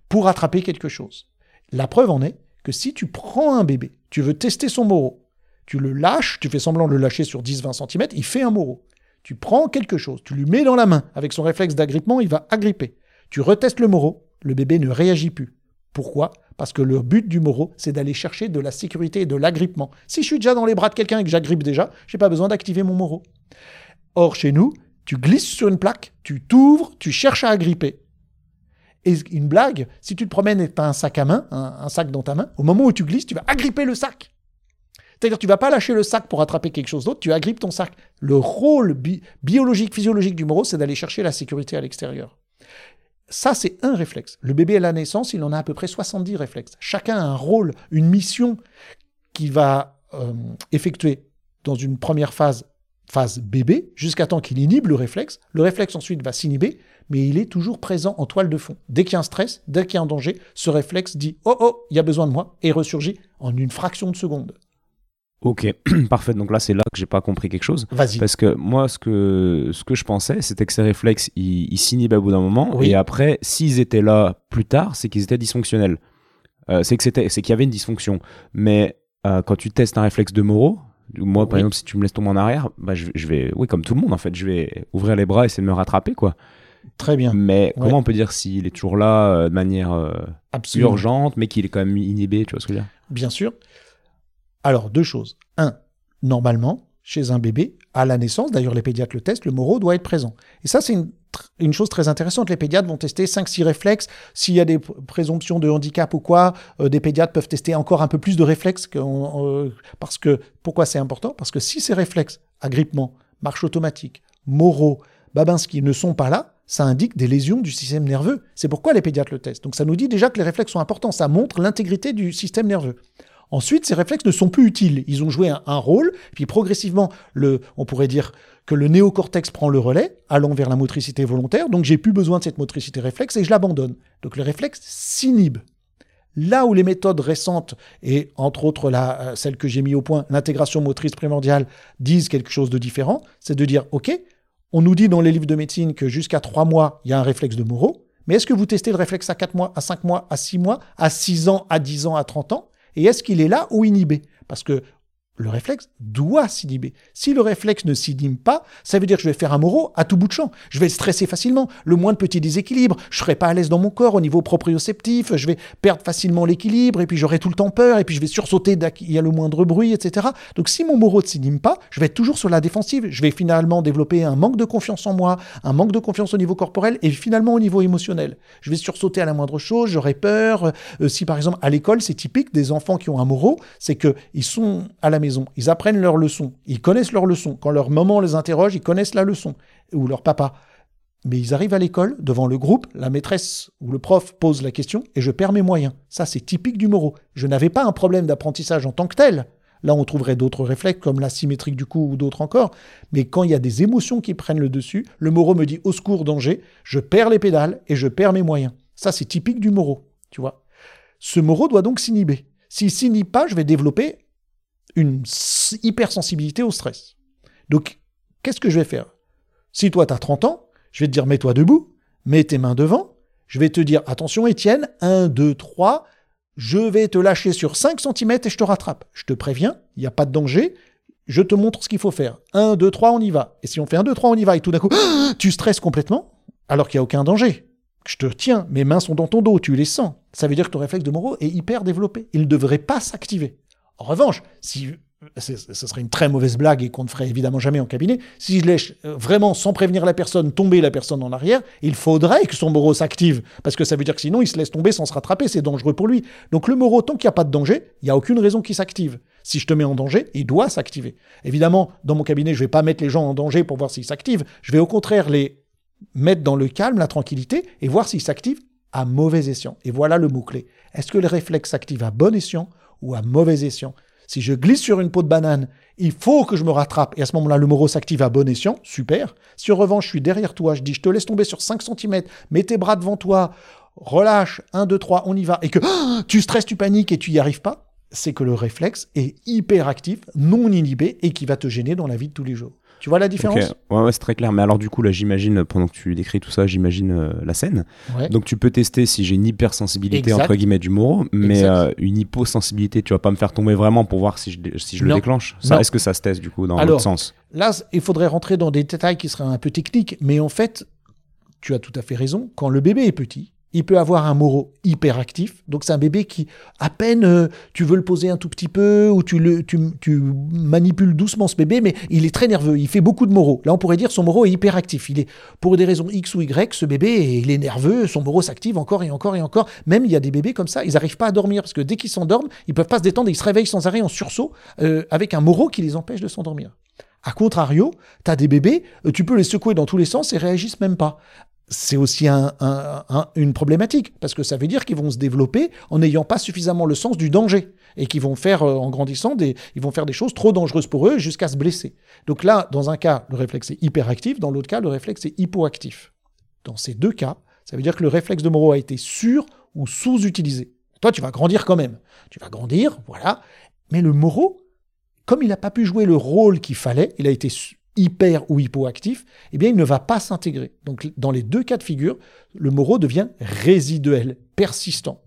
pour attraper quelque chose. La preuve en est que si tu prends un bébé, tu veux tester son morot, tu le lâches, tu fais semblant de le lâcher sur 10-20 cm, il fait un morot. Tu prends quelque chose, tu lui mets dans la main, avec son réflexe d'agrippement, il va agripper. Tu retestes le morot, le bébé ne réagit plus. Pourquoi? Parce que le but du morot, c'est d'aller chercher de la sécurité et de l'agrippement. Si je suis déjà dans les bras de quelqu'un et que j'agrippe déjà, je n'ai pas besoin d'activer mon morot. Or, chez nous, tu glisses sur une plaque, tu t'ouvres, tu cherches à agripper. Et une blague, si tu te promènes et tu un sac à main, un, sac dans ta main, au moment où tu glisses, tu vas agripper le sac. C'est-à-dire tu vas pas lâcher le sac pour attraper quelque chose d'autre, tu agrippes ton sac. Le rôle biologique, physiologique du morot, c'est d'aller chercher la sécurité à l'extérieur. Ça, c'est un réflexe. Le bébé à la naissance, il en a à peu près 70 réflexes. Chacun a un rôle, une mission qui va euh, effectuer dans une première phase, phase bébé, jusqu'à temps qu'il inhibe le réflexe. Le réflexe ensuite va s'inhiber, mais il est toujours présent en toile de fond. Dès qu'il y a un stress, dès qu'il y a un danger, ce réflexe dit Oh oh, il y a besoin de moi et ressurgit en une fraction de seconde. Ok, parfait. Donc là, c'est là que j'ai pas compris quelque chose. Vas-y. Parce que moi, ce que, ce que je pensais, c'était que ces réflexes, ils, ils s'inhibent à bout d'un moment. Et après, s'ils étaient là plus tard, c'est qu'ils étaient dysfonctionnels. Euh, c'est que c'était, c'est qu'il y avait une dysfonction. Mais euh, quand tu testes un réflexe de Moreau, moi, par exemple, si tu me laisses tomber en arrière, bah, je, je, vais, oui, comme tout le monde, en fait, je vais ouvrir les bras et essayer de me rattraper, quoi. Très bien. Mais comment on peut dire s'il est toujours là euh, de manière euh, urgente, mais qu'il est quand même inhibé, tu vois ce que je veux dire? Bien sûr. Alors, deux choses. Un, normalement, chez un bébé, à la naissance, d'ailleurs les pédiatres le testent, le morot doit être présent. Et ça, c'est une, chose très intéressante. Les pédiatres vont tester 5-6 réflexes. S'il y a des présomptions de handicap ou quoi, euh, des pédiatres peuvent tester encore un peu plus de réflexes. parce que, pourquoi c'est important? Parce que si ces réflexes, agrippement, marche automatique, morot, Babinski ne sont pas là, ça indique des lésions du système nerveux. C'est pourquoi les pédiatres le testent. Donc ça nous dit déjà que les réflexes sont importants, ça montre l'intégrité du système nerveux. Ensuite, ces réflexes ne sont plus utiles. Ils ont joué un, rôle, puis progressivement, le, on pourrait dire que le néocortex prend le relais, allant vers la motricité volontaire, donc j'ai plus besoin de cette motricité réflexe et je l'abandonne. Donc le réflexe s'inhibe. Là où les méthodes récentes, et entre autres la, euh, celle que j'ai mis au point, l'intégration motrice primordiale, disent quelque chose de différent, c'est de dire, OK, on nous dit dans les livres de médecine que jusqu'à 3 mois, il y a un réflexe de Moreau. Mais est-ce que vous testez le réflexe à 4 mois, à 5 mois, à 6 mois, à 6 ans, à 10 ans, à 30 ans? Et est-ce qu'il est là ou inhibé? Parce que le réflexe doit s'inhiber. Si le réflexe ne s'inhibe pas, ça veut dire que je vais faire un morot à tout bout de champ. Je vais stresser facilement, le moins de petits déséquilibres, je serai pas à l'aise dans mon corps au niveau proprioceptif, je vais perdre facilement l'équilibre, et puis j'aurai tout le temps peur, et puis je vais sursauter dès qu'il y a le moindre bruit, etc. Donc si mon morot ne s'inhibe pas, je vais être toujours sur la défensive. Je vais finalement développer un manque de confiance en moi, un manque de confiance au niveau corporel, et finalement au niveau émotionnel. Je vais sursauter à la moindre chose, j'aurai peur. Euh, si par exemple à l'école, c'est typique des enfants qui ont un morot, c'est qu'ils sont à la ils apprennent leurs leçons, ils connaissent leurs leçons. Quand leur maman les interroge, ils connaissent la leçon, ou leur papa. Mais ils arrivent à l'école, devant le groupe, la maîtresse ou le prof pose la question et je perds mes moyens. Ça, c'est typique du morot. Je n'avais pas un problème d'apprentissage en tant que tel. Là, on trouverait d'autres réflexes comme la symétrique du cou ou d'autres encore. Mais quand il y a des émotions qui prennent le dessus, le morot me dit au secours, danger, je perds les pédales et je perds mes moyens. Ça, c'est typique du morot, tu vois. Ce morot doit donc s'inhiber. S'il s'inhibe pas, je vais développer une hypersensibilité au stress. Donc, qu'est-ce que je vais faire? Si toi, tu as 30 ans, je vais te dire mets-toi debout, mets tes mains devant, je vais te dire attention Étienne, 1, 2, 3, je vais te lâcher sur 5 cm et je te rattrape. Je te préviens, il n'y a pas de danger, je te montre ce qu'il faut faire. 1, 2, 3, on y va. Et si on fait 1, 2, 3, on y va, et tout d'un coup, tu stresses complètement, alors qu'il n'y a aucun danger. je te tiens, mes mains sont dans ton dos, tu les sens. Ça veut dire que ton réflexe de Moreau est hyper développé. Il ne devrait pas s'activer. En revanche, si ce serait une très mauvaise blague et qu'on ne ferait évidemment jamais en cabinet. Si je laisse euh, vraiment, sans prévenir la personne, tomber la personne en arrière, il faudrait que son moro s'active. Parce que ça veut dire que sinon, il se laisse tomber sans se rattraper. C'est dangereux pour lui. Donc le moro, tant qu'il n'y a pas de danger, il n'y a aucune raison qu'il s'active. Si je te mets en danger, il doit s'activer. Évidemment, dans mon cabinet, je ne vais pas mettre les gens en danger pour voir s'ils s'activent. Je vais au contraire les mettre dans le calme, la tranquillité, et voir s'ils s'activent à mauvais escient. Et voilà le mot-clé. Est-ce que le réflexe s'active à bon escient ou à mauvais escient si je glisse sur une peau de banane, il faut que je me rattrape. Et à ce moment-là, le moro s'active à bon escient. Super. Si en revanche, je suis derrière toi, je dis, je te laisse tomber sur 5 cm, mets tes bras devant toi, relâche, 1, 2, 3, on y va, et que tu stresses, tu paniques et tu n'y arrives pas, c'est que le réflexe est hyper actif, non inhibé et qui va te gêner dans la vie de tous les jours. Tu vois la différence Ouais, c'est très clair. Mais alors, du coup, là, j'imagine, pendant que tu décris tout ça, j'imagine euh, la scène. Donc, tu peux tester si j'ai une hypersensibilité, entre guillemets, du moro, mais euh, une hyposensibilité, tu vas pas me faire tomber vraiment pour voir si je, si je le déclenche. Est-ce que ça se teste, du coup, dans l'autre sens? Là, il faudrait rentrer dans des détails qui seraient un peu techniques, mais en fait, tu as tout à fait raison. Quand le bébé est petit, il peut avoir un moro hyperactif. Donc c'est un bébé qui, à peine euh, tu veux le poser un tout petit peu ou tu, le, tu, manipules doucement ce bébé, mais il est très nerveux. Il fait beaucoup de moro. Là, on pourrait dire son moro est hyperactif. Il est, pour des raisons X ou Y, ce bébé, il est nerveux, son moro s'active encore et encore et encore. Même il y a des bébés comme ça, ils n'arrivent pas à dormir parce que dès qu'ils s'endorment, ils peuvent pas se détendre, ils se réveillent sans arrêt en sursaut euh, avec un moro qui les empêche de s'endormir. A contrario, tu as des bébés, euh, tu peux les secouer dans tous les sens et réagissent même pas c'est aussi une problématique, parce que ça veut dire qu'ils vont se développer en n'ayant pas suffisamment le sens du danger, et qu'ils vont faire, euh, en grandissant, des, ils vont faire des choses trop dangereuses pour eux jusqu'à se blesser. Donc là, dans un cas, le réflexe est hyperactif, dans l'autre cas, le réflexe est hypoactif. Dans ces deux cas, ça veut dire que le réflexe de Moreau a été sur ou sous-utilisé. Toi, tu vas grandir quand même. Tu vas grandir, voilà. Mais le Moreau, comme il n'a pas pu jouer le rôle qu'il fallait, il a été hyper ou hypoactif, eh bien, il ne va pas s'intégrer. Donc, dans les deux cas de figure, le moro devient résiduel, persistant.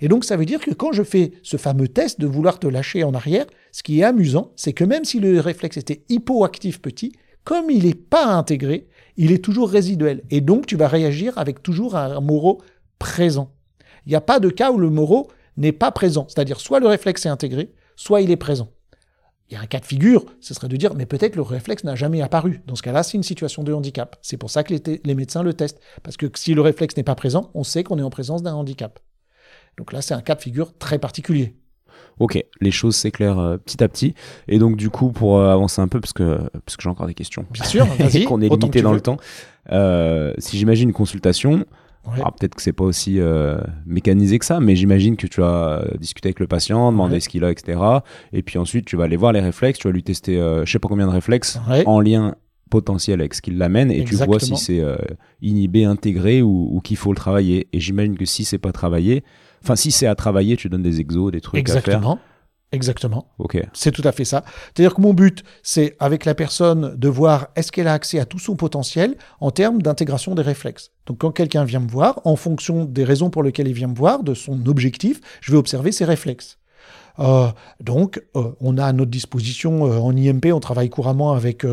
Et donc, ça veut dire que quand je fais ce fameux test de vouloir te lâcher en arrière, ce qui est amusant, c'est que même si le réflexe était hypoactif petit, comme il n'est pas intégré, il est toujours résiduel. Et donc, tu vas réagir avec toujours un moro présent. Il n'y a pas de cas où le moro n'est pas présent. C'est-à-dire, soit le réflexe est intégré, soit il est présent. Il y a un cas de figure, ce serait de dire, mais peut-être le réflexe n'a jamais apparu. Dans ce cas-là, c'est une situation de handicap. C'est pour ça que les, médecins le testent. Parce que si le réflexe n'est pas présent, on sait qu'on est en présence d'un handicap. Donc là, c'est un cas de figure très particulier. Ok, les choses s'éclairent euh, petit à petit. Et donc, du coup, pour euh, avancer un peu, parce que, parce que j'ai encore des questions. Bien sûr, et qu'on est limité dans le temps. Euh, si j'imagine une consultation, peut-être que c'est pas aussi euh, mécanisé que ça, mais j'imagine que tu vas discuter avec le patient, demander ce qu'il a, etc. Et puis ensuite, tu vas aller voir les réflexes, tu vas lui tester, euh, je sais pas combien de réflexes en lien potentiel avec ce qu'il l'amène, et tu vois si c'est euh, inhibé, intégré ou, qu'il faut le travailler. Et j'imagine que si c'est pas travaillé, enfin si c'est à travailler, tu donnes des exos, des trucs Exactement. à faire. Exactement. Ok. C'est tout à fait ça. C'est-à-dire que mon but, c'est avec la personne de voir est-ce qu'elle a accès à tout son potentiel en termes d'intégration des réflexes. Donc quand quelqu'un vient me voir, en fonction des raisons pour lesquelles il vient me voir, de son objectif, je vais observer ses réflexes. Euh, donc, euh, on a à notre disposition euh, en IMP, on travaille couramment avec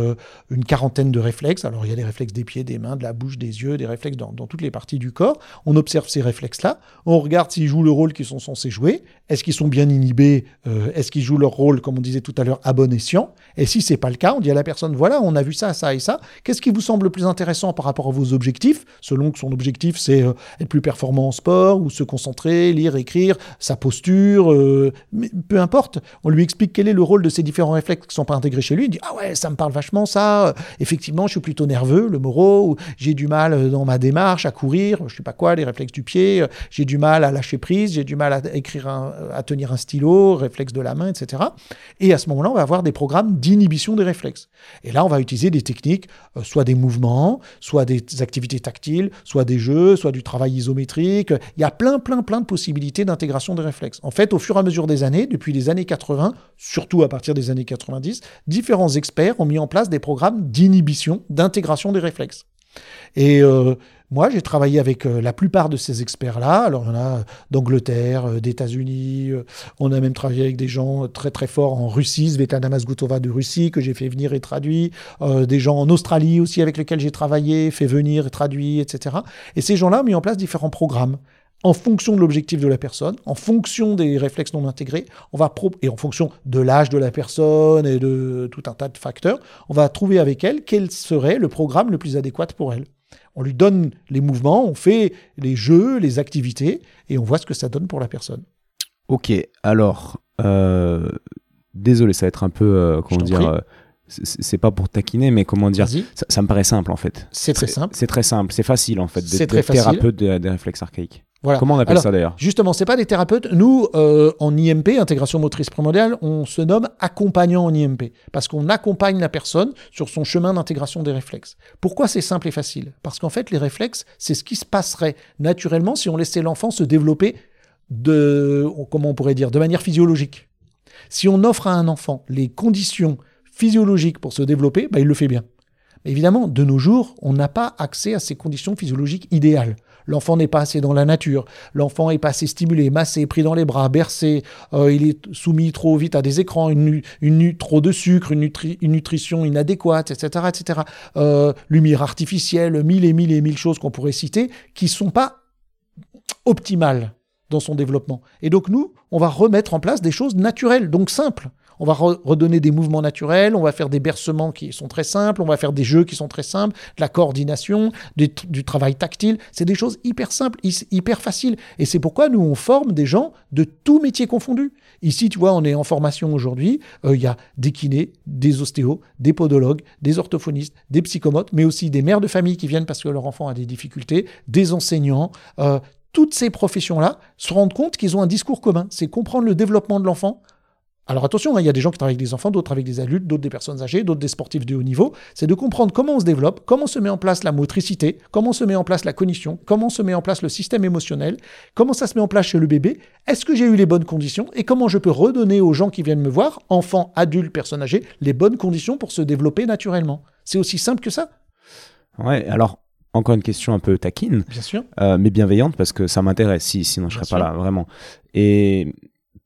une quarantaine de réflexes. Alors, il y a des réflexes des pieds, des mains, de la bouche, des yeux, des réflexes dans, toutes les parties du corps. On observe ces réflexes-là. On regarde s'ils jouent le rôle qu'ils sont censés jouer. Est-ce qu'ils sont bien inhibés Est-ce qu'ils jouent leur rôle, comme on disait tout à l'heure, à bon escient? Et si c'est pas le cas, on dit à la personne voilà, on a vu ça, ça et ça. Qu'est-ce qui vous semble le plus intéressant par rapport à vos objectifs? Selon que son objectif, c'est être plus performant en sport ou se concentrer, lire, écrire, sa posture peu importe. On lui explique quel est le rôle de ces différents réflexes qui ne sont pas intégrés chez lui. Il dit Ah ouais, ça me parle vachement, ça. Effectivement, je suis plutôt nerveux, le moro, j'ai du mal euh, dans ma démarche à courir, je ne sais pas quoi, les réflexes du pied, euh, j'ai du mal à lâcher prise, j'ai du mal à écrire, à tenir un stylo, réflexe de la main, etc. Et à ce moment-là, on va avoir des programmes d'inhibition des réflexes. Et là, on va utiliser des techniques, euh, soit des mouvements, soit des activités tactiles, soit des jeux, soit du travail isométrique. Il y a plein, plein, plein de possibilités d'intégration des réflexes. En fait, au fur et à mesure des années, depuis les années 80, surtout à partir des années 90, différents experts ont mis en place des programmes d'inhibition, d'intégration des réflexes. Et euh, Moi, j'ai travaillé avec euh, la plupart de ces experts-là. Alors, en a d'Angleterre, euh, d'États-Unis. on a même travaillé avec des gens très très forts en Russie, Svetlana Mazgutova de Russie, que j'ai fait venir et traduit. des gens en Australie aussi avec lesquels j'ai travaillé, fait venir et traduit, etc. Et ces gens-là ont mis en place différents programmes en fonction de l'objectif de la personne, en fonction des réflexes non intégrés, on va et en fonction de l'âge de la personne et de tout un tas de facteurs, on va trouver avec elle quel serait le programme le plus adéquat pour elle. On lui donne les mouvements, on fait les jeux, les activités, et on voit ce que ça donne pour la personne. Ok, alors, euh, désolé, ça va être un peu, euh, comment dire, euh, c'est pas pour taquiner, mais comment dire, ça, ça me paraît simple en fait. c'est très simple. C'est très simple, c'est facile en fait C'est d'être très facile. thérapeute des, des réflexes archaïques. Voilà. Comment on appelle Alors, ça d'ailleurs Justement, c'est pas des thérapeutes. Nous, euh, en IMP, intégration motrice primordiale, on se nomme accompagnant en IMP parce qu'on accompagne la personne sur son chemin d'intégration des réflexes. Pourquoi c'est simple et facile? Parce qu'en fait, les réflexes, c'est ce qui se passerait naturellement si on laissait l'enfant se développer de, comment on pourrait dire, de manière physiologique. Si on offre à un enfant les conditions physiologiques pour se développer, bah, il le fait bien. Mais évidemment, de nos jours, on n'a pas accès à ces conditions physiologiques idéales. L'enfant n'est pas assez dans la nature, l'enfant est pas assez stimulé, massé, pris dans les bras, bercé, euh, il est soumis trop vite à des écrans, une, une trop de sucre, une nutrition inadéquate, etc., etc. Euh, lumière artificielle, mille et mille et mille choses qu'on pourrait citer, qui sont pas optimales dans son développement. Et donc nous, on va remettre en place des choses naturelles, donc simples. On va re- redonner des mouvements naturels, on va faire des bercements qui sont très simples, on va faire des jeux qui sont très simples, de la coordination, du travail tactile. C'est des choses hyper simples, hy- hyper faciles. Et c'est pourquoi nous, on forme des gens de tous métiers confondus. Ici, tu vois, on est en formation aujourd'hui. Euh, Il y a des kinés, des ostéos, des podologues, des orthophonistes, des psychomotes, mais aussi des mères de famille qui viennent parce que leur enfant a des difficultés, des enseignants. euh, toutes ces professions-là se rendent compte qu'ils ont un discours commun. C'est comprendre le développement de l'enfant. Alors attention, hein, il y a des gens qui travaillent avec des enfants, d'autres avec des adultes, d'autres des personnes âgées, d'autres des sportifs de haut niveau. C'est de comprendre comment on se développe, comment se met en place la motricité, comment se met en place la cognition, comment se met en place le système émotionnel, comment ça se met en place chez le bébé, est-ce que j'ai eu les bonnes conditions et comment je peux redonner aux gens qui viennent me voir, enfants, adultes, personnes âgées, les bonnes conditions pour se développer naturellement? C'est aussi simple que ça, Ouais, alors, encore une question un peu taquine, bien sûr. euh, mais bienveillante parce que ça m'intéresse, si, sinon je Bien serais pas là, vraiment. Et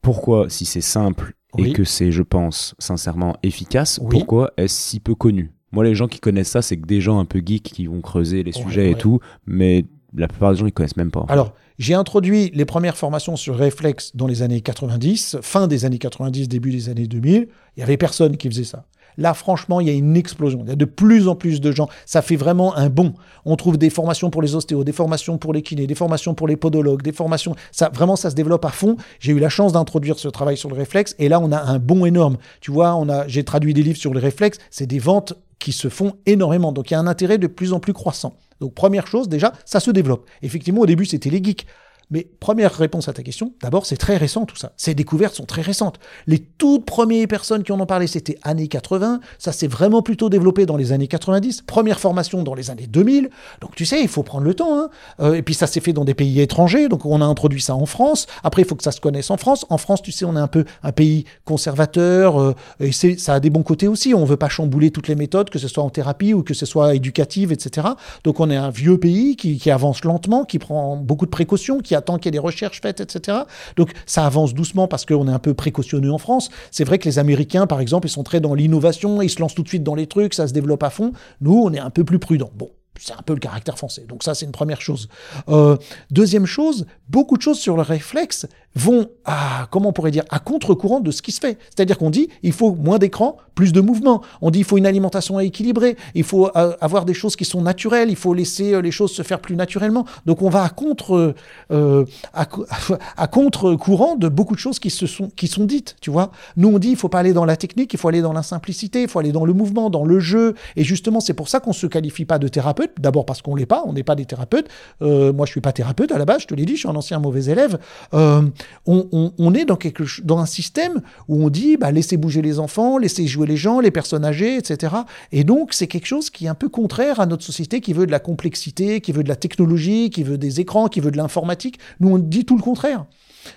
pourquoi, si c'est simple et que c'est, je pense, sincèrement efficace, Oui. pourquoi est-ce si peu connu? Moi, les gens qui connaissent ça, c'est que des gens un peu geeks qui vont creuser les Ouais, sujets et tout, mais la plupart des gens, ils connaissent même pas. Alors, j'ai introduit les premières formations sur réflexe dans les années 90, fin des années 90, début des années 2000. Il y avait personne qui faisait ça. Là, franchement, il y a une explosion. Il y a de plus en plus de gens. Ça fait vraiment un bond. On trouve des formations pour les ostéos, des formations pour les kinés, des formations pour les podologues, des formations. Ça, vraiment, ça se développe à fond. J'ai eu la chance d'introduire ce travail sur le réflexe. Et là, on a un bond énorme. Tu vois, on a, j'ai traduit des livres sur le réflexe. C'est des ventes qui se font énormément. Donc, il y a un intérêt de plus en plus croissant. Donc, première chose, déjà, ça se développe. Effectivement, au début, c'était les geeks. Mais première réponse à ta question, d'abord, c'est très récent tout ça. Ces découvertes sont très récentes. Les toutes premières personnes qui en ont parlé, c'était années 80. Ça s'est vraiment plutôt développé dans les années 90. Première formation dans les années 2000. Donc tu sais, il faut prendre le temps. hein. Euh, et puis ça s'est fait dans des pays étrangers. Donc on a introduit ça en France. Après, il faut que ça se connaisse en France. En France, tu sais, on est un peu un pays conservateur. euh, et ça a des bons côtés aussi. On veut pas chambouler toutes les méthodes, que ce soit en thérapie ou que ce soit éducative, etc. Donc on est un vieux pays qui, qui avance lentement, qui prend beaucoup de précautions, qui attend qu'il y ait des recherches faites, etc. Donc ça avance doucement parce qu'on est un peu précautionneux en France. C'est vrai que les Américains, par exemple, ils sont très dans l'innovation, ils se lancent tout de suite dans les trucs, ça se développe à fond. Nous, on est un peu plus prudent. Bon. C'est un peu le caractère français. Donc ça, c'est une première chose. Euh, deuxième chose, beaucoup de choses sur le réflexe vont à, comment on pourrait dire, à contre-courant de ce qui se fait. C'est-à-dire qu'on dit, il faut moins d'écran, plus de mouvement. On dit, il faut une alimentation équilibrée. Il faut euh, avoir des choses qui sont naturelles. Il faut laisser euh, les choses se faire plus naturellement. Donc on va à contre, euh, à, à contre-courant de beaucoup de choses qui se sont, qui sont dites. Tu vois. Nous, on dit, il faut pas aller dans la technique, il faut aller dans la simplicité, il faut aller dans le mouvement, dans le jeu. Et justement, c'est pour ça qu'on se qualifie pas de thérapeute. D'abord parce qu'on l'est pas. On n'est pas des thérapeutes. Euh, moi, je suis pas thérapeute à la base. Je te l'ai dit, je suis un ancien mauvais élève. Euh, on, est dans, quelque, dans un système où on dit bah, laissez bouger les enfants, laissez jouer les gens, les personnes âgées, etc. Et donc, c'est quelque chose qui est un peu contraire à notre société qui veut de la complexité, qui veut de la technologie, qui veut des écrans, qui veut de l'informatique. Nous, on dit tout le contraire.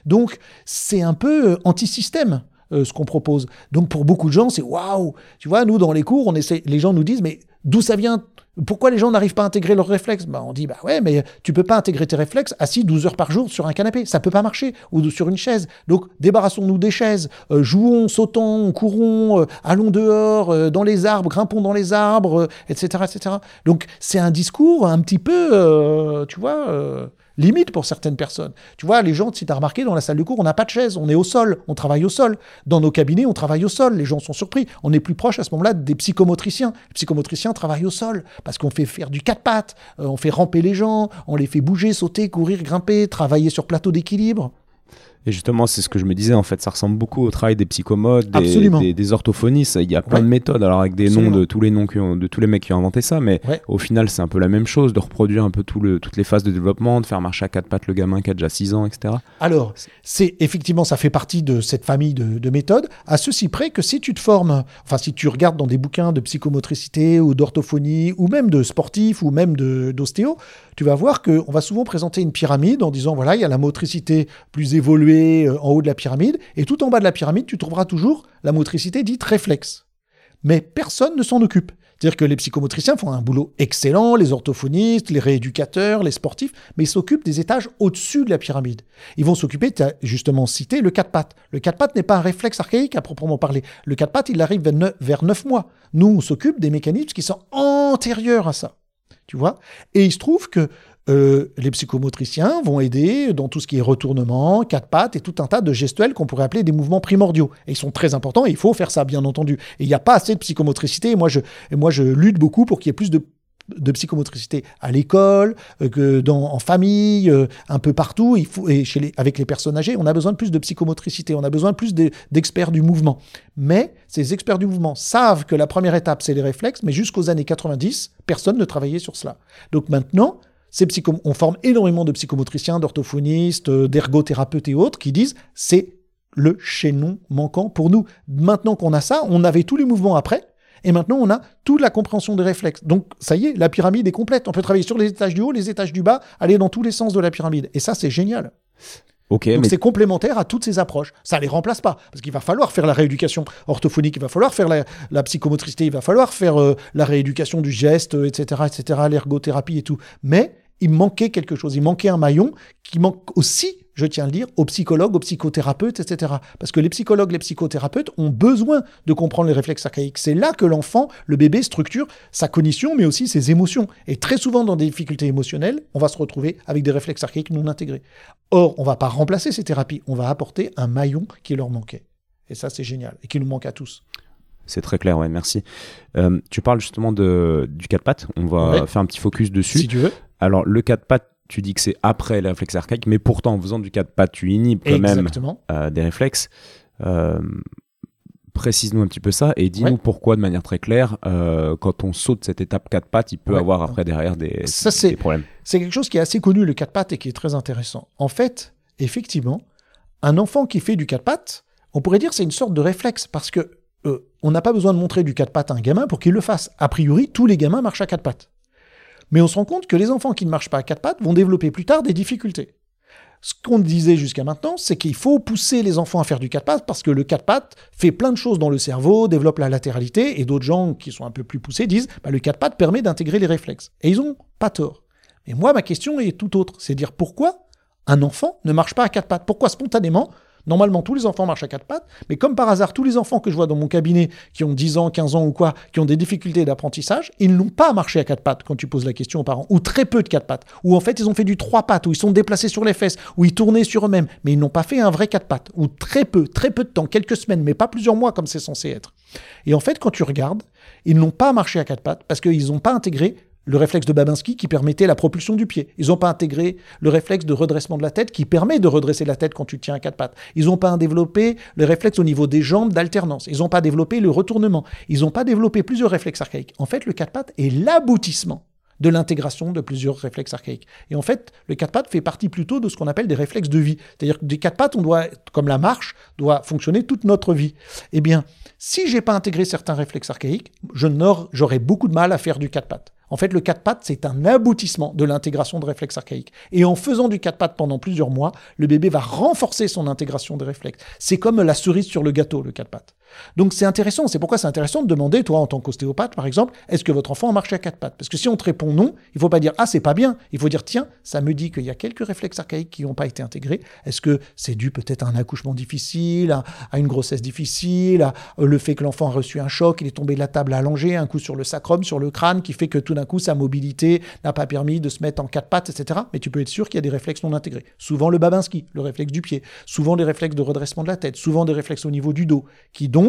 Donc, c'est un peu euh, anti-système. euh, ce qu'on propose. Donc pour beaucoup de gens, c'est waouh. Tu vois, nous dans les cours, on essaie, les gens nous disent mais d'où ça vient? Pourquoi les gens n'arrivent pas à intégrer leurs réflexes? Bah, On dit, bah ouais, mais tu peux pas intégrer tes réflexes assis 12 heures par jour sur un canapé. Ça peut pas marcher. Ou sur une chaise. Donc, débarrassons-nous des chaises. Euh, jouons, sautons, courons, euh, allons dehors, euh, dans les arbres, grimpons dans les arbres, etc., etc. Donc, c'est un discours un petit peu, tu vois limite pour certaines personnes. Tu vois, les gens, si tu as remarqué, dans la salle de cours, on n'a pas de chaise, on est au sol, on travaille au sol. Dans nos cabinets, on travaille au sol, les gens sont surpris. On est plus proche à ce moment-là des psychomotriciens. Les psychomotriciens travaillent au sol parce qu'on fait faire du quatre pattes, euh, on fait ramper les gens, on les fait bouger, sauter, courir, grimper, travailler sur plateau d'équilibre. Et justement, c'est ce que je me disais, en fait, ça ressemble beaucoup au travail des psychomodes, des, des, orthophonistes. Il y a plein de méthodes, alors avec des noms de tous les noms de tous les mecs qui ont inventé ça, mais au final, c'est un peu la même chose, de reproduire un peu tout le, toutes les phases de développement, de faire marcher à quatre pattes le gamin qui a déjà 6 ans, etc. Alors, c'est effectivement, ça fait partie de cette famille de, de, méthodes, à ceci près que si tu te formes, enfin, si tu regardes dans des bouquins de psychomotricité ou d'orthophonie, ou même de sportif, ou même d'ostéo, tu vas voir qu'on va souvent présenter une pyramide en disant, voilà, il y a la motricité plus évoluée euh, en haut de la pyramide, et tout en bas de la pyramide, tu trouveras toujours la motricité dite réflexe. Mais personne ne s'en occupe. C'est-à-dire que les psychomotriciens font un boulot excellent, les orthophonistes, les rééducateurs, les sportifs, mais ils s'occupent des étages au-dessus de la pyramide. Ils vont s'occuper, tu as justement cité, le quatre pattes. Le quatre pattes n'est pas un réflexe archaïque à proprement parler. Le quatre pattes, il arrive vers neuf mois. Nous, on s'occupe des mécanismes qui sont antérieurs à ça. Tu vois? Et il se trouve que euh, les psychomotriciens vont aider dans tout ce qui est retournement, quatre pattes et tout un tas de gestuels qu'on pourrait appeler des mouvements primordiaux. Et ils sont très importants et il faut faire ça, bien entendu. Et il n'y a pas assez de psychomotricité. Et moi, je, moi, je lutte beaucoup pour qu'il y ait plus de psychomotricité à l'école, euh, dans, en famille, euh, un peu partout, il faut, et chez les, avec les personnes âgées, on a besoin de plus de psychomotricité, on a besoin de plus d'experts du mouvement. Mais ces experts du mouvement savent que la première étape, c'est les réflexes, mais jusqu'aux années 90, personne ne travaillait sur cela. Donc maintenant, on forme énormément de psychomotriciens, d'orthophonistes, euh, d'ergothérapeutes et autres qui disent c'est le chaînon manquant pour nous. Maintenant qu'on a ça, on avait tous les mouvements après, et maintenant on a toute la compréhension des réflexes. Donc ça y est, la pyramide est complète. On peut travailler sur les étages du haut, les étages du bas, aller dans tous les sens de la pyramide. Et ça, c'est génial. Donc c'est complémentaire à toutes ces approches. Ça ne les remplace pas, parce qu'il va falloir faire la rééducation orthophonique, il va falloir faire la, psychomotricité, il va falloir faire euh, la rééducation du geste, etc., etc., l'ergothérapie et tout. Mais il manquait quelque chose, il manquait un maillon qui manque aussi, je tiens à le dire, aux psychologues, aux psychothérapeutes, etc. Parce que les psychologues, les psychothérapeutes ont besoin de comprendre les réflexes archaïques. C'est là que l'enfant, le bébé, structure sa cognition, mais aussi ses émotions. Et très souvent, dans des difficultés émotionnelles, on va se retrouver avec des réflexes archaïques non intégrés. Or, on ne va pas remplacer ces thérapies, on va apporter un maillon qui leur manquait. Et ça, c'est génial, et qui nous manque à tous. C'est très clair, ouais, merci. Euh, tu parles justement de, du 4 pattes. On va faire un petit focus dessus. Si tu veux. Alors, le 4 pattes, tu dis que c'est après les réflexes archaïques, mais pourtant, en faisant du 4 pattes, tu inhibes quand même euh, des réflexes. Euh, précise-nous un petit peu ça et dis-nous pourquoi, de manière très claire, quand on saute cette étape 4 pattes, il peut avoir après derrière des, ça, des problèmes. C'est quelque chose qui est assez connu, le 4 pattes, et qui est très intéressant. En fait, effectivement, un enfant qui fait du 4 pattes, on pourrait dire c'est une sorte de réflexe parce que euh, on n'a pas besoin de montrer du quatre pattes à un gamin pour qu'il le fasse. A priori, tous les gamins marchent à quatre pattes. Mais on se rend compte que les enfants qui ne marchent pas à quatre pattes vont développer plus tard des difficultés. Ce qu'on disait jusqu'à maintenant, c'est qu'il faut pousser les enfants à faire du quatre pattes parce que le quatre pattes fait plein de choses dans le cerveau, développe la latéralité, et d'autres gens qui sont un peu plus poussés disent bah, le quatre pattes permet d'intégrer les réflexes. Et ils ont pas tort. Mais moi, ma question est tout autre. C'est dire pourquoi un enfant ne marche pas à quatre pattes? Pourquoi spontanément Normalement, tous les enfants marchent à quatre pattes, mais comme par hasard, tous les enfants que je vois dans mon cabinet, qui ont 10 ans, 15 ans ou quoi, qui ont des difficultés d'apprentissage, ils n'ont pas marché à quatre pattes quand tu poses la question aux parents, ou très peu de quatre pattes, ou en fait ils ont fait du trois pattes, ou ils sont déplacés sur les fesses, ou ils tournaient sur eux-mêmes, mais ils n'ont pas fait un vrai quatre pattes, ou très peu, très peu de temps, quelques semaines, mais pas plusieurs mois comme c'est censé être. Et en fait, quand tu regardes, ils n'ont pas marché à quatre pattes parce qu'ils n'ont pas intégré le réflexe de Babinski qui permettait la propulsion du pied. Ils n'ont pas intégré le réflexe de redressement de la tête qui permet de redresser la tête quand tu tiens à quatre pattes. Ils n'ont pas développé le réflexe au niveau des jambes d'alternance. Ils n'ont pas développé le retournement. Ils n'ont pas développé plusieurs réflexes archaïques. En fait, le quatre pattes est l'aboutissement de l'intégration de plusieurs réflexes archaïques. Et en fait, le quatre pattes fait partie plutôt de ce qu'on appelle des réflexes de vie. C'est-à-dire que des quatre pattes, on doit, comme la marche, doit fonctionner toute notre vie. Eh bien, si j'ai pas intégré certains réflexes archaïques, j'aurais beaucoup de mal à faire du quatre pattes. En fait, le quatre pattes, c'est un aboutissement de l'intégration de réflexes archaïques. Et en faisant du quatre pattes pendant plusieurs mois, le bébé va renforcer son intégration des réflexes. C'est comme la cerise sur le gâteau, le quatre pattes. Donc c'est intéressant, c'est pourquoi c'est intéressant de demander, toi en tant qu'ostéopathe par exemple, est-ce que votre enfant a marché à quatre pattes? Parce que si on te répond non, il faut pas dire ah c'est pas bien, il faut dire tiens, ça me dit qu'il y a quelques réflexes archaïques qui n'ont pas été intégrés. Est-ce que c'est dû peut-être à un accouchement difficile, à, une grossesse difficile, à euh, le fait que l'enfant a reçu un choc, il est tombé de la table allongé, un coup sur le sacrum, sur le crâne, qui fait que tout d'un coup sa mobilité n'a pas permis de se mettre en quatre pattes, etc. Mais tu peux être sûr qu'il y a des réflexes non intégrés. Souvent le babinski, le réflexe du pied, souvent des réflexes de redressement de la tête, souvent des réflexes au niveau du dos, qui donc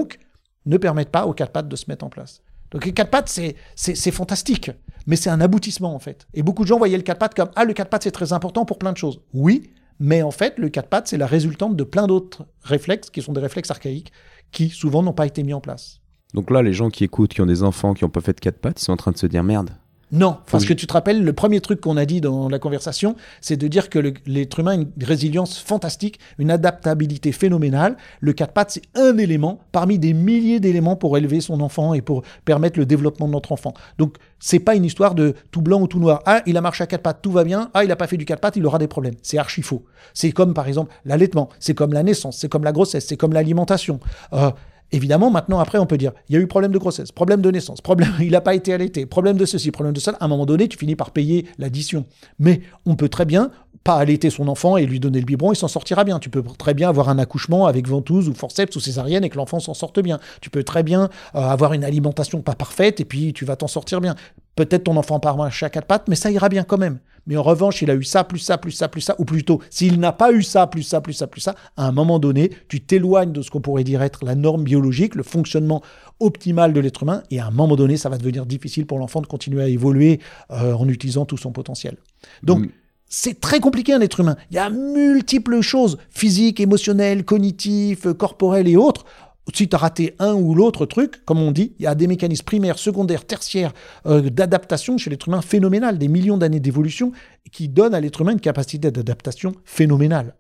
ne permettent pas aux quatre pattes de se mettre en place. Donc les quatre pattes, c'est fantastique, mais c'est un aboutissement en fait. Et beaucoup de gens voyaient le quatre pattes comme ah le quatre pattes c'est très important pour plein de choses. Oui, mais en fait le quatre pattes c'est la résultante de plein d'autres réflexes qui sont des réflexes archaïques qui souvent n'ont pas été mis en place. Donc là, les gens qui écoutent, qui ont des enfants, qui n'ont pas fait de quatre pattes, ils sont en train de se dire merde. Non, parce que tu te rappelles, le premier truc qu'on a dit dans la conversation, c'est de dire que l'être humain a une résilience fantastique, une adaptabilité phénoménale. Le quatre pattes, c'est un élément parmi des milliers d'éléments pour élever son enfant et pour permettre le développement de notre enfant. Donc, c'est pas une histoire de tout blanc ou tout noir. Ah, il a marché à quatre pattes, tout va bien. Ah, il n'a pas fait du quatre pattes, il aura des problèmes. C'est archi faux. C'est comme, par exemple, l'allaitement, c'est comme la naissance, c'est comme la grossesse, c'est comme l'alimentation. Euh, Évidemment, maintenant, après, on peut dire, il y a eu problème de grossesse, problème de naissance, problème, il n'a pas été allaité, problème de ceci, problème de ça. À un moment donné, tu finis par payer l'addition. Mais on peut très bien pas allaiter son enfant et lui donner le biberon, il s'en sortira bien. Tu peux très bien avoir un accouchement avec ventouse ou forceps ou césarienne et que l'enfant s'en sorte bien. Tu peux très bien euh, avoir une alimentation pas parfaite et puis tu vas t'en sortir bien. Peut-être ton enfant part à quatre pattes, mais ça ira bien quand même. Mais en revanche, il a eu ça, plus ça, plus ça, plus ça, ou plutôt, s'il n'a pas eu ça, plus ça, plus ça, plus ça, à un moment donné, tu t'éloignes de ce qu'on pourrait dire être la norme biologique, le fonctionnement optimal de l'être humain, et à un moment donné, ça va devenir difficile pour l'enfant de continuer à évoluer euh, en utilisant tout son potentiel. Donc, c'est très compliqué un être humain. Il y a multiples choses, physiques, émotionnelles, cognitives, corporelles et autres si tu as raté un ou l'autre truc, comme on dit, il y a des mécanismes primaires, secondaires, tertiaires euh, d'adaptation chez l'être humain phénoménal, des millions d'années d'évolution qui donnent à l'être humain une capacité d'adaptation phénoménale.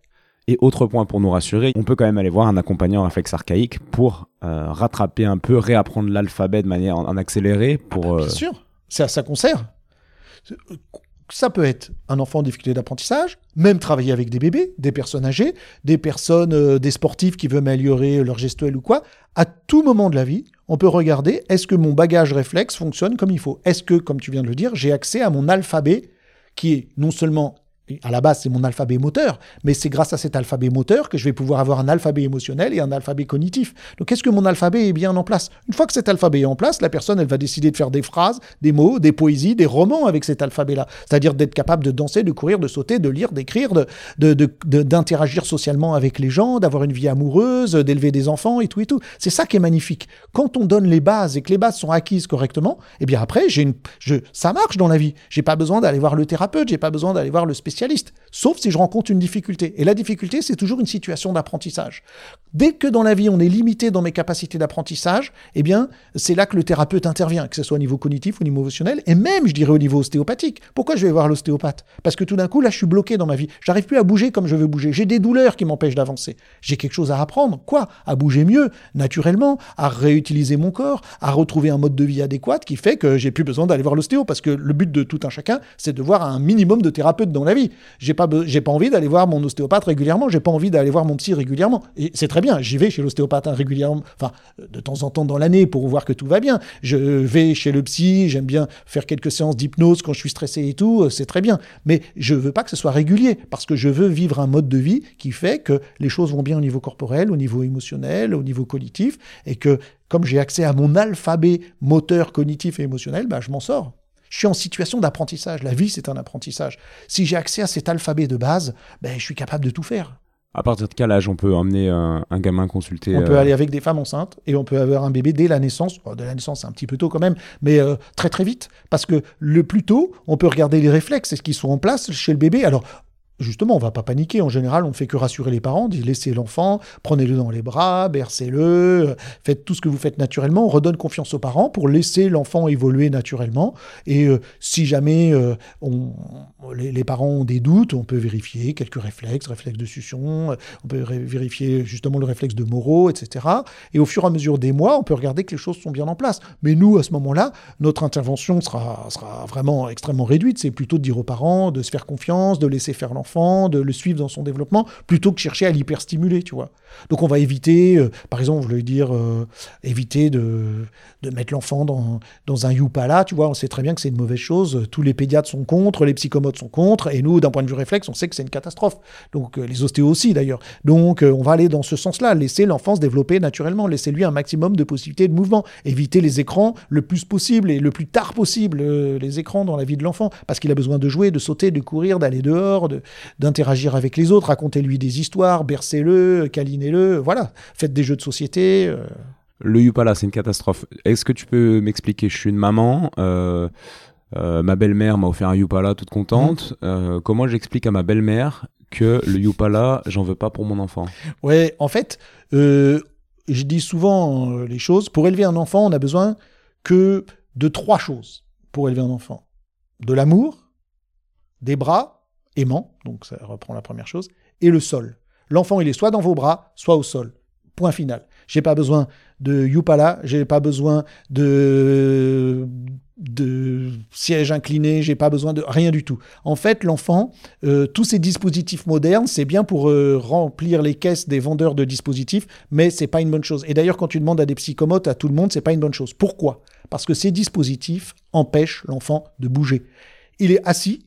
Et autre point pour nous rassurer, on peut quand même aller voir un accompagnant réflexe archaïque pour euh, rattraper un peu, réapprendre l'alphabet de manière en, accéléré. Pour, Bien euh, sûr, c'est à ça qu'on sert. Ça peut être un enfant en difficulté d'apprentissage, même travailler avec des bébés, des personnes âgées, des personnes, euh, des sportifs qui veulent améliorer leur gestuelle ou quoi. À tout moment de la vie, on peut regarder est-ce que mon bagage réflexe fonctionne comme il faut? Est-ce que, comme tu viens de le dire, j'ai accès à mon alphabet qui est non seulement à la base, c'est mon alphabet moteur, mais c'est grâce à cet alphabet moteur que je vais pouvoir avoir un alphabet émotionnel et un alphabet cognitif. Donc, est-ce que mon alphabet est bien en place? Une fois que cet alphabet est en place, la personne, elle va décider de faire des phrases, des mots, des poésies, des romans avec cet alphabet-là. C'est-à-dire d'être capable de danser, de courir, de sauter, de lire, d'écrire, d'interagir de, socialement avec les gens, d'avoir une vie amoureuse, d'élever des enfants et tout et tout. C'est ça qui est magnifique. Quand on donne les bases et que les bases sont acquises correctement, eh bien après, j'ai une, je, ça marche dans la vie. J'ai pas besoin d'aller voir le thérapeute, j'ai pas besoin d'aller voir le spécialiste sauf si je rencontre une difficulté. Et la difficulté, c'est toujours une situation d'apprentissage. Dès que dans la vie, on est limité dans mes capacités d'apprentissage, eh bien, c'est là que le thérapeute intervient, que ce soit au niveau cognitif, au niveau émotionnel, et même, je dirais, au niveau ostéopathique. Pourquoi je vais voir l'ostéopathe? Parce que tout d'un coup, là, je suis bloqué dans ma vie. J'arrive plus à bouger comme je veux bouger. J'ai des douleurs qui m'empêchent d'avancer. J'ai quelque chose à apprendre. Quoi? À bouger mieux, naturellement, à réutiliser mon corps, à retrouver un mode de vie adéquat qui fait que j'ai plus besoin d'aller voir l'ostéo. Parce que le but de tout un chacun, c'est de voir un minimum de thérapeutes dans la vie. J'ai pas, pas envie d'aller voir mon ostéopathe régulièrement, j'ai pas envie d'aller voir mon psy régulièrement. C'est très j'y vais chez l'ostéopathe hein, régulièrement, enfin, de temps en temps dans l'année pour voir que tout va bien. Je vais chez le psy, j'aime bien faire quelques séances d'hypnose quand je suis stressé et tout, euh, c'est très bien. Mais je veux pas que ce soit régulier, parce que je veux vivre un mode de vie qui fait que les choses vont bien au niveau corporel, au niveau émotionnel, au niveau cognitif, et que comme j'ai accès à mon alphabet moteur, cognitif et émotionnel, bah, je m'en sors. Je suis en situation d'apprentissage. La vie, c'est un apprentissage. Si j'ai accès à cet alphabet de base, ben, je suis capable de tout faire. À partir de quel âge on peut emmener un, gamin consulter On peut euh, aller avec des femmes enceintes et on peut avoir un bébé dès la naissance. de la naissance, c'est un petit peu tôt quand même, mais euh, très très vite. Parce que le plus tôt, on peut regarder les réflexes, est-ce qu'ils sont en place chez le bébé Alors, Justement, on va pas paniquer. En général, on ne fait que rassurer les parents, dit laissez l'enfant, prenez-le dans les bras, bercez-le, faites tout ce que vous faites naturellement. On redonne confiance aux parents pour laisser l'enfant évoluer naturellement. Et euh, si jamais euh, les, parents ont des doutes, on peut vérifier quelques réflexes, réflexes de succion, on peut vérifier justement le réflexe de Moreau, etc. Et au fur et à mesure des mois, on peut regarder que les choses sont bien en place. Mais nous, à ce moment-là, notre intervention sera, sera vraiment extrêmement réduite. C'est plutôt de dire aux parents de se faire confiance, de laisser faire l'enfant de le suivre dans son développement, plutôt que chercher à l'hyperstimuler, tu vois. Donc on va éviter, euh, par exemple, je voulais dire, euh, éviter de, de mettre l'enfant dans, dans un Yupala, tu vois, on sait très bien que c'est une mauvaise chose, tous les pédiatres sont contre, les psychomotes sont contre, et nous, d'un point de vue réflexe, on sait que c'est une catastrophe. Donc euh, les ostéos aussi d'ailleurs. Donc on va aller dans ce sens-là, laisser l'enfant se développer naturellement, laisser lui un maximum de possibilités de mouvement, éviter les écrans le plus possible et le plus tard possible, les écrans dans la vie de l'enfant, parce qu'il a besoin de jouer, de sauter, de courir, d'aller dehors, d'interagir avec les autres, racontez-lui des histoires, bercez-le, câlinez-le, voilà, faites des jeux de société. Euh. Le Yupala, c'est une catastrophe. Est-ce que tu peux m'expliquer? Je suis une maman. Euh, euh, ma belle-mère m'a offert un Yupala toute contente. Mmh. comment j'explique à ma belle-mère que le Yupala, j'en veux pas pour mon enfant? Ouais, en fait, je dis souvent les choses. Pour élever un enfant, on a besoin que de trois choses pour élever un enfant. De l'amour, des bras aimants, donc ça reprend la première chose, et le sol. L'enfant, il est soit dans vos bras, soit au sol. Point final. J'ai pas besoin de Yupala, j'ai pas besoin de, de siège incliné, j'ai pas besoin de rien du tout. En fait, l'enfant, euh, tous ces dispositifs modernes, c'est bien pour euh, remplir les caisses des vendeurs de dispositifs, mais c'est pas une bonne chose. Et d'ailleurs, quand tu demandes à des psychomotes, à tout le monde, c'est pas une bonne chose. Pourquoi? Parce que ces dispositifs empêchent l'enfant de bouger. Il est assis,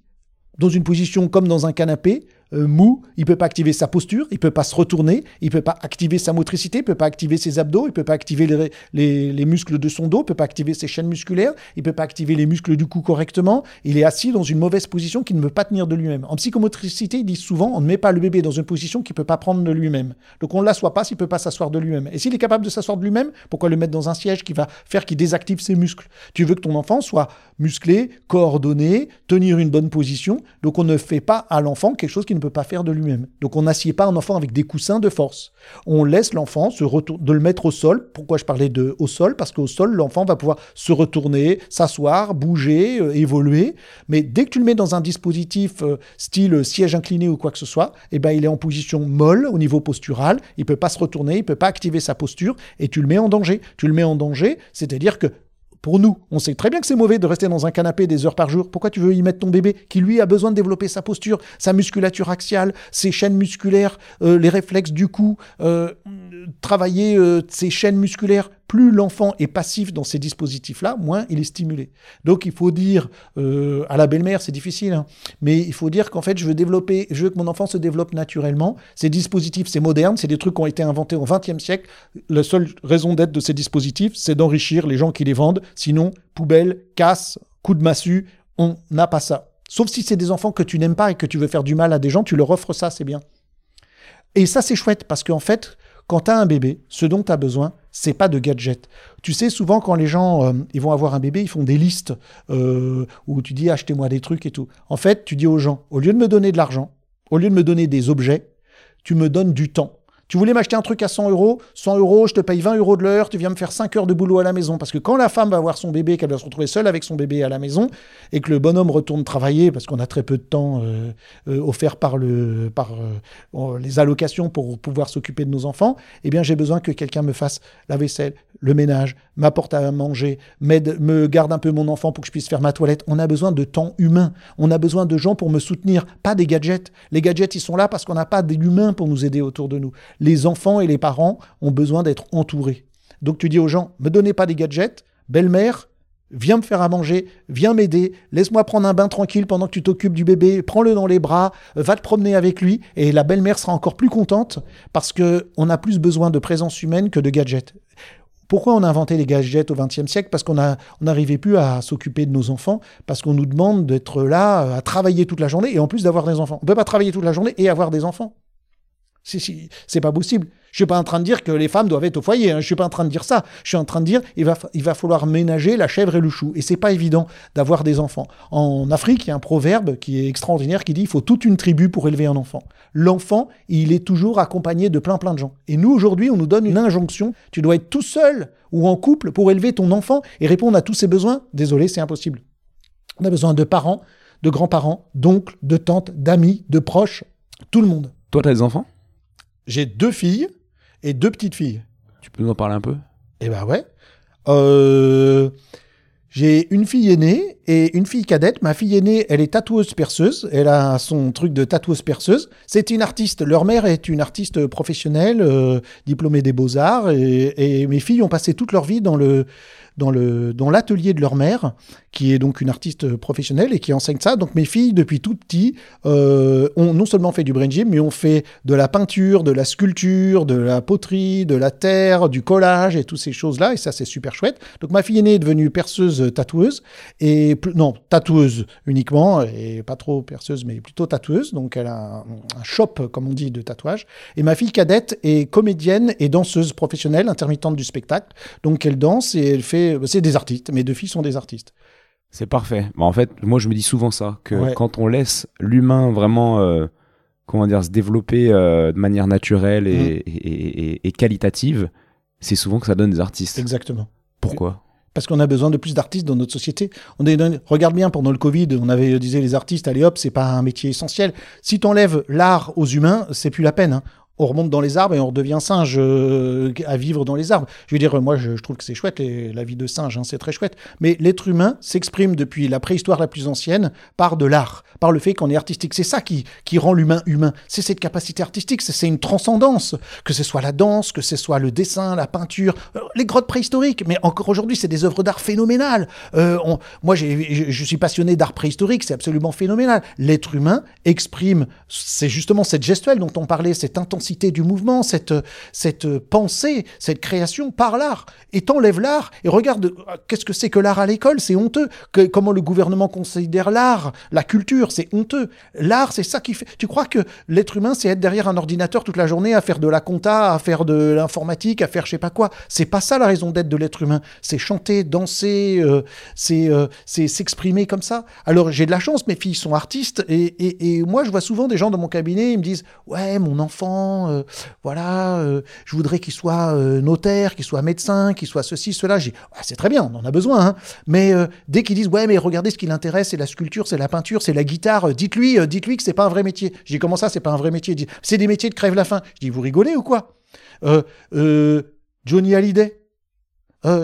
dans une position comme dans un canapé, euh, mou, il peut pas activer sa posture, il peut pas se retourner, il peut pas activer sa motricité, il peut pas activer ses abdos, il peut pas activer les, les, muscles de son dos, il peut pas activer ses chaînes musculaires, il peut pas activer les muscles du cou correctement. Il est assis dans une mauvaise position qui ne veut pas tenir de lui-même. En psychomotricité, ils disent souvent, on ne met pas le bébé dans une position qu'il peut pas prendre de lui-même. Donc on ne l'assoit pas s'il peut pas s'asseoir de lui-même. Et s'il est capable de s'asseoir de lui-même, pourquoi le mettre dans un siège qui va faire qu'il désactive ses muscles? Tu veux que ton enfant soit musclé, coordonné, tenir une bonne position. Donc on ne fait pas à l'enfant quelque chose qu'il ne peut pas faire de lui-même. Donc on n'assied pas un enfant avec des coussins de force. On laisse l'enfant se retourner, de le mettre au sol. Pourquoi je parlais de au sol? Parce qu'au sol, l'enfant va pouvoir se retourner, s'asseoir, bouger, euh, évoluer. Mais dès que tu le mets dans un dispositif euh, style siège incliné ou quoi que ce soit, eh ben il est en position molle au niveau postural. Il peut pas se retourner, il peut pas activer sa posture et tu le mets en danger. Tu le mets en danger, c'est-à-dire que pour nous, on sait très bien que c'est mauvais de rester dans un canapé des heures par jour. Pourquoi tu veux y mettre ton bébé qui, lui, a besoin de développer sa posture, sa musculature axiale, ses chaînes musculaires, euh, les réflexes du cou, euh, travailler euh, ses chaînes musculaires? Plus l'enfant est passif dans ces dispositifs-là, moins il est stimulé. Donc il faut dire euh, à la belle-mère, c'est difficile, hein, mais il faut dire qu'en fait je veux développer, je veux que mon enfant se développe naturellement. Ces dispositifs, c'est moderne, c'est des trucs qui ont été inventés au XXe siècle. La seule raison d'être de ces dispositifs, c'est d'enrichir les gens qui les vendent. Sinon, poubelle, casse, coup de massue, on n'a pas ça. Sauf si c'est des enfants que tu n'aimes pas et que tu veux faire du mal à des gens, tu leur offres ça, c'est bien. Et ça, c'est chouette parce qu'en fait, quand tu as un bébé, ce dont tu as besoin, c'est pas de gadgets. Tu sais, souvent quand les gens euh, ils vont avoir un bébé, ils font des listes euh, où tu dis achetez-moi des trucs et tout. En fait, tu dis aux gens, au lieu de me donner de l'argent, au lieu de me donner des objets, tu me donnes du temps. Tu voulais m'acheter un truc à 100 euros 100 euros, je te paye 20 euros de l'heure, tu viens me faire 5 heures de boulot à la maison. Parce que quand la femme va voir son bébé, qu'elle va se retrouver seule avec son bébé à la maison, et que le bonhomme retourne travailler, parce qu'on a très peu de temps euh, euh, offert par, euh, les allocations pour pouvoir s'occuper de nos enfants, eh bien j'ai besoin que quelqu'un me fasse la vaisselle, le ménage, m'apporte à manger, m'aide, me garde un peu mon enfant pour que je puisse faire ma toilette. On a besoin de temps humain. On a besoin de gens pour me soutenir, pas des gadgets. Les gadgets, ils sont là parce qu'on n'a pas d'humains pour nous aider autour de nous les enfants et les parents ont besoin d'être entourés. Donc tu dis aux gens, me donnez pas des gadgets, belle-mère, viens me faire à manger, viens m'aider, laisse-moi prendre un bain tranquille pendant que tu t'occupes du bébé, prends-le dans les bras, va te promener avec lui, et la belle-mère sera encore plus contente parce que on a plus besoin de présence humaine que de gadgets. Pourquoi on a inventé les gadgets au XXe siècle? Parce qu'on n'arrivait plus à s'occuper de nos enfants, parce qu'on nous demande d'être là, à travailler toute la journée, et en plus d'avoir des enfants. On ne peut pas travailler toute la journée et avoir des enfants. C'est pas possible. Je suis pas en train de dire que les femmes doivent être au foyer. Hein. Je suis pas en train de dire ça. Je suis en train de dire il va, il va falloir ménager la chèvre et le chou. Et c'est pas évident d'avoir des enfants. En Afrique, il y a un proverbe qui est extraordinaire qui dit il faut toute une tribu pour élever un enfant. L'enfant, il est toujours accompagné de plein plein de gens. Et nous aujourd'hui, on nous donne une injonction. Tu dois être tout seul ou en couple pour élever ton enfant et répondre à tous ses besoins. Désolé, c'est impossible. On a besoin de parents, de grands-parents, d'oncles, de tantes, d'amis, de proches, tout le monde. Toi, tu as des enfants? J'ai deux filles et deux petites filles. Tu peux nous en parler un peu? Eh ben ouais. Euh, j'ai une fille aînée et une fille cadette. Ma fille aînée, elle est tatoueuse perceuse. Elle a son truc de tatoueuse perceuse. C'est une artiste. Leur mère est une artiste professionnelle, euh, diplômée des beaux-arts. Et, et mes filles ont passé toute leur vie dans le dans le dans l'atelier de leur mère, qui est donc une artiste professionnelle et qui enseigne ça. Donc mes filles, depuis tout petit, euh, ont non seulement fait du brain gym, mais ont fait de la peinture, de la sculpture, de la poterie, de la terre, du collage et toutes ces choses-là. Et ça, c'est super chouette. Donc ma fille aînée est devenue perceuse tatoueuse et non tatoueuse uniquement et pas trop perceuse, mais plutôt tatoueuse. Donc elle a un, un shop, comme on dit, de tatouage. Et ma fille cadette est comédienne et danseuse professionnelle, intermittente du spectacle. Donc elle danse et elle fait. C'est des artistes. Mes deux filles sont des artistes. C'est parfait. Bah, en fait, moi, je me dis souvent ça, que Ouais. quand on laisse l'humain vraiment, euh, comment dire, se développer euh, de manière naturelle et, Mm. et- et- et- et qualitative, c'est souvent que ça donne des artistes. Exactement. Pourquoi? Parce qu'on a besoin de plus d'artistes dans notre société. On est dans- Regarde bien, pendant le Covid, on avait disait les artistes, allez hop, c'est pas un métier essentiel. Si t'enlèves l'art aux humains, c'est plus la peine. hein. On remonte dans les arbres et on redevient singe euh, à vivre dans les arbres. Je veux dire, moi, je, trouve que c'est chouette, la vie de singe, hein, c'est très chouette. Mais l'être humain s'exprime depuis la préhistoire la plus ancienne par de l'art, par le fait qu'on est artistique. C'est ça qui, qui rend l'humain humain. C'est cette capacité artistique, c'est une transcendance. Que ce soit la danse, que ce soit le dessin, la peinture, euh, les grottes préhistoriques. Mais encore aujourd'hui, c'est des œuvres d'art phénoménales. Euh, moi, je suis passionné d'art préhistorique, c'est absolument phénoménal. L'être humain exprime, c'est justement cette gestuelle dont on parlait, cette intensité du mouvement, cette, cette pensée, cette création par l'art. Et t'enlèves l'art et regarde, qu'est-ce que c'est que l'art à l'école? C'est honteux. Comment le gouvernement considère l'art, la culture, c'est honteux. L'art, c'est ça qui fait. Tu crois que l'être humain, c'est être derrière un ordinateur toute la journée à faire de la compta, à faire de l'informatique, à faire je sais pas quoi? C'est pas ça la raison d'être de l'être humain. C'est chanter, danser, euh, c'est euh, s'exprimer comme ça. Alors j'ai de la chance, mes filles sont artistes et, et moi je vois souvent des gens dans mon cabinet, ils me disent ouais mon enfant, euh, voilà, euh, je voudrais qu'il soit euh, notaire, qu'il soit médecin, qu'il soit ceci, cela. J'ai Ouais, c'est très bien, on en a besoin. hein. Mais dès qu'ils disent ouais mais regardez ce qui l'intéresse, c'est la sculpture, c'est la peinture, c'est la guitare, dites-lui, dites-lui que c'est pas un vrai métier. Je dis comment ça, c'est pas un vrai métier? C'est des métiers de crève la faim. Je dis vous rigolez ou quoi? Johnny Hallyday,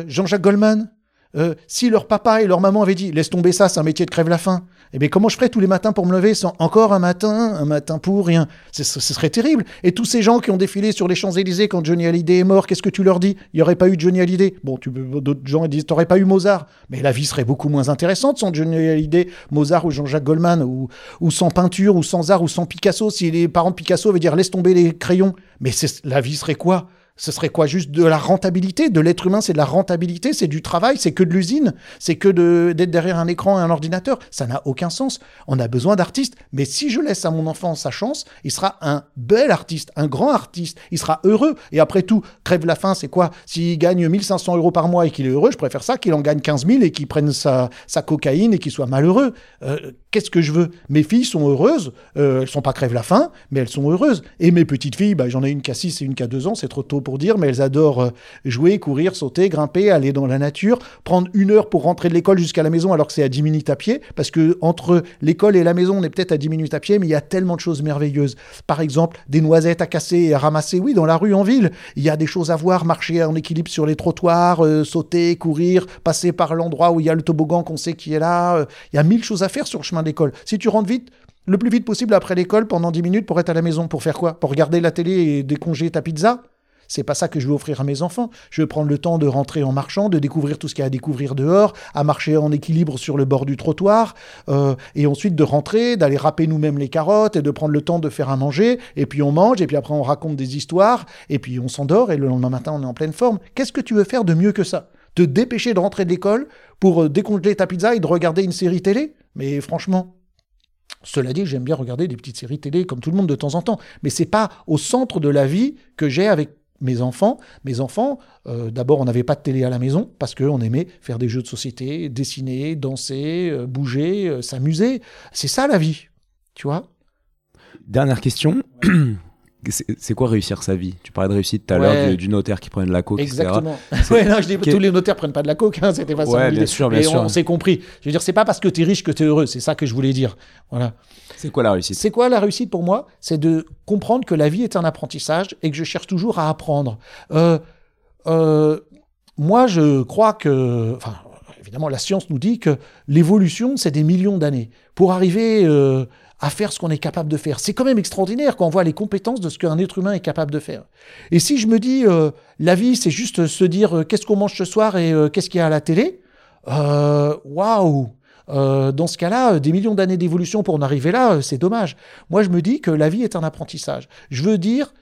Jean-Jacques Goldman? Euh, si leur papa et leur maman avaient dit laisse tomber ça, c'est un métier de crève la faim, eh bien comment je ferais tous les matins pour me lever sans encore un matin, un matin pour rien? Ce serait terrible. Et tous ces gens qui ont défilé sur les Champs-Élysées quand Johnny Hallyday est mort, qu'est-ce que tu leur dis? Il n'y aurait pas eu Johnny Hallyday. Bon, d'autres gens disent t'aurais pas eu Mozart, mais la vie serait beaucoup moins intéressante sans Johnny Hallyday, Mozart ou Jean-Jacques Goldman, ou, sans peinture, ou sans art, ou sans Picasso. Si les parents de Picasso avaient dire laisse tomber les crayons, mais la vie serait quoi? Ce serait quoi Juste de la rentabilité? De l'être humain, c'est de la rentabilité, c'est du travail, c'est que de l'usine, c'est que d'être derrière un écran et un ordinateur. Ça n'a aucun sens. On a besoin d'artistes. Mais si je laisse à mon enfant sa chance, il sera un bel artiste, un grand artiste. Il sera heureux. Et après tout, crève la faim, c'est quoi? S'il gagne 1500 euros par mois et qu'il est heureux, je préfère ça qu'il en gagne 15 000 et qu'il prenne sa, sa cocaïne et qu'il soit malheureux. Euh, Qu'est-ce que je veux? Mes filles sont heureuses. Euh, elles sont pas crève la faim, mais elles sont heureuses. Et mes petites filles, bah, j'en ai une qui a 6 et une qui a 2 ans, c'est trop tôt pour dire, mais elles adorent euh, jouer, courir, sauter, grimper, aller dans la nature, prendre une heure pour rentrer de l'école jusqu'à la maison alors que c'est à 10 minutes à pied, parce que entre l'école et la maison, on est peut-être à 10 minutes à pied, mais il y a tellement de choses merveilleuses. Par exemple, des noisettes à casser et à ramasser, oui, dans la rue, en ville. Il y a des choses à voir, marcher en équilibre sur les trottoirs, euh, sauter, courir, passer par l'endroit où il y a le toboggan qu'on sait qui est là. euh, il y a mille choses à faire sur le chemin d'école. Si tu rentres vite, le plus vite possible après l'école, pendant 10 minutes pour être à la maison, pour faire quoi? Pour regarder la télé et déconger ta pizza? C'est pas ça que je veux offrir à mes enfants. Je veux prendre le temps de rentrer en marchant, de découvrir tout ce qu'il y a à découvrir dehors, à marcher en équilibre sur le bord du trottoir, euh, et ensuite de rentrer, d'aller râper nous-mêmes les carottes et de prendre le temps de faire à manger. Et puis on mange, et puis après on raconte des histoires, et puis on s'endort, et le lendemain matin on est en pleine forme. Qu'est-ce que tu veux faire de mieux que ça? Te dépêcher de rentrer de l'école pour euh, décongeler ta pizza et de regarder une série télé? Mais franchement, cela dit, j'aime bien regarder des petites séries télé comme tout le monde de temps en temps, mais c'est pas au centre de la vie que j'ai avec mes enfants. Mes enfants, euh, d'abord, on n'avait pas de télé à la maison parce qu'on aimait faire des jeux de société, dessiner, danser, euh, bouger, euh, s'amuser. C'est ça la vie, tu vois Dernière question. C'est quoi réussir sa vie? Tu parlais de réussite tout à Ouais. l'heure du, du notaire qui prenait de la coke, etc. Exactement. ouais, non, je dis, tous les notaires prennent pas de la coke, hein, c'était pas ça. Ouais, bien idée. sûr, bien Mais sûr. on, s'est compris. Je veux dire, c'est pas parce que tu es riche que tu es heureux, c'est ça que je voulais dire. Voilà. C'est quoi la réussite? C'est quoi la réussite pour moi? C'est de comprendre que la vie est un apprentissage et que je cherche toujours à apprendre. Euh, euh, moi, je crois que, enfin, évidemment, la science nous dit que l'évolution, c'est des millions d'années. Pour arriver euh, à faire ce qu'on est capable de faire. C'est quand même extraordinaire quand on voit les compétences de ce qu'un être humain est capable de faire. Et si je me dis, la vie, c'est juste se dire qu'est-ce qu'on mange ce soir et qu'est-ce qu'il y a à la télé, waouh dans ce cas-là, des millions d'années d'évolution pour en arriver là, c'est dommage. Moi, je me dis que la vie est un apprentissage. Je veux dire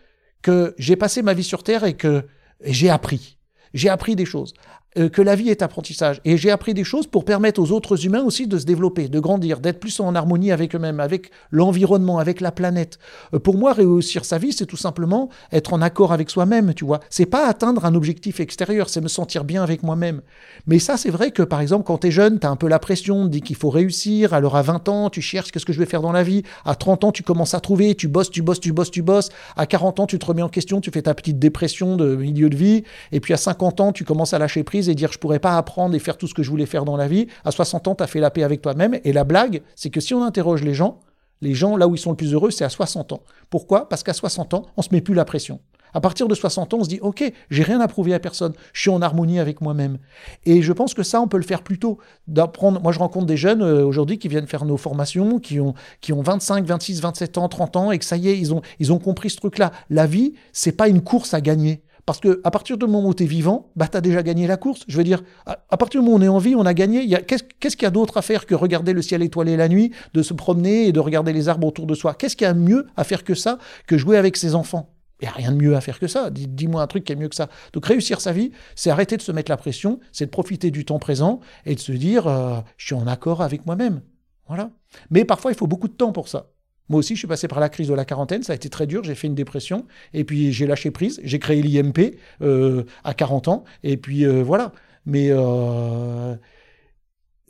que j'ai passé ma vie sur Terre et que j'ai appris. J'ai appris des choses. Euh, que la vie est apprentissage. Et j'ai appris des choses pour permettre aux autres humains aussi de se développer, de grandir, d'être plus en harmonie avec eux-mêmes, avec l'environnement, avec la planète. Euh, pour moi, réussir sa vie, c'est tout simplement être en accord avec soi-même, tu vois. C'est pas atteindre un objectif extérieur, c'est me sentir bien avec moi-même. Mais ça, c'est vrai que, par exemple, quand tu es jeune, tu as un peu la pression, dit qu'il faut réussir. Alors, à 20 ans, tu cherches qu'est-ce que je vais faire dans la vie. À 30 ans, tu commences à trouver, tu bosses, tu bosses, tu bosses, tu bosses. À 40 ans, tu te remets en question, tu fais ta petite dépression de milieu de vie. Et puis, à 50 ans, tu commences à lâcher prise et dire je pourrais pas apprendre et faire tout ce que je voulais faire dans la vie. À 60 ans, tu as fait la paix avec toi-même. Et la blague, c'est que si on interroge les gens, les gens là où ils sont le plus heureux, c'est à 60 ans. Pourquoi? Parce qu'à 60 ans, on se met plus la pression. À partir de 60 ans, on se dit OK, j'ai rien à prouver à personne, je suis en harmonie avec moi-même. Et je pense que ça, on peut le faire plus tôt. D'apprendre. Moi, je rencontre des jeunes euh, aujourd'hui qui viennent faire nos formations, qui ont, qui ont 25, 26, 27 ans, 30 ans, et que ça y est, ils ont, ils ont compris ce truc-là. La vie, c'est pas une course à gagner. Parce que à partir du moment où tu es vivant, bah, tu as déjà gagné la course. Je veux dire, à, partir du moment où on est en vie, on a gagné. Qu'est-ce qu'il y a d'autre à faire que regarder le ciel étoilé la nuit, de se promener et de regarder les arbres autour de soi? Qu'est-ce qu'il y a mieux à faire que ça, que jouer avec ses enfants? Il n'y a rien de mieux à faire que ça. Dis-moi un truc qui est mieux que ça. Donc réussir sa vie, c'est arrêter de se mettre la pression, c'est de profiter du temps présent et de se dire, euh, je suis en accord avec moi-même. Voilà. Mais parfois, il faut beaucoup de temps pour ça. Moi aussi, je suis passé par la crise de la quarantaine, ça a été très dur, j'ai fait une dépression, et puis j'ai lâché prise, j'ai créé l'IMP euh, à 40 ans, et puis euh, voilà. Mais euh,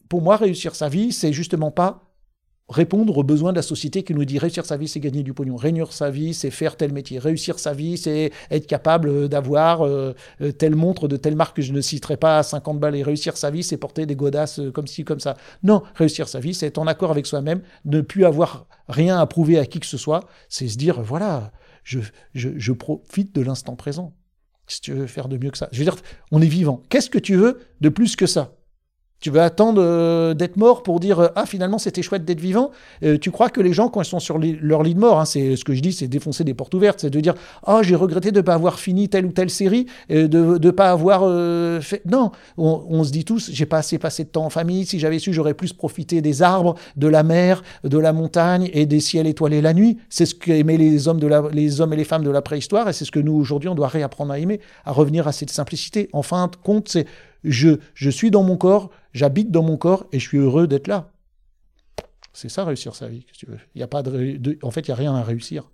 pour moi, réussir sa vie, c'est justement pas répondre aux besoins de la société qui nous dit réussir sa vie, c'est gagner du pognon. Réussir sa vie, c'est faire tel métier. Réussir sa vie, c'est être capable d'avoir euh, euh, telle montre de telle marque que je ne citerai pas à 50 balles. Et réussir sa vie, c'est porter des godasses euh, comme ci, comme ça. Non, réussir sa vie, c'est être en accord avec soi-même, ne plus avoir rien à prouver à qui que ce soit. C'est se dire, voilà, je, je, je profite de l'instant présent. Si tu veux faire de mieux que ça? Je veux dire, on est vivant. Qu'est-ce que tu veux de plus que ça? Tu veux attendre euh, d'être mort pour dire euh, ah finalement c'était chouette d'être vivant? Euh, tu crois que les gens quand ils sont sur leur lit de mort, hein, c'est ce que je dis, c'est défoncer des portes ouvertes, c'est de dire ah j'ai regretté de ne pas avoir fini telle ou telle série, de ne pas avoir fait. Non, on, se dit tous j'ai pas assez passé de temps en famille. Si j'avais su, j'aurais plus profité des arbres, de la mer, de la montagne et des ciels étoilés la nuit. C'est ce qu'aimaient les hommes de la, les hommes et les femmes de la préhistoire et c'est ce que nous aujourd'hui on doit réapprendre à aimer, à revenir à cette simplicité. En fin de compte, c'est je, je suis dans mon corps, j'habite dans mon corps et je suis heureux d'être là. C'est ça réussir sa vie, tu veux? Y a pas de, en fait, il n'y a rien à réussir.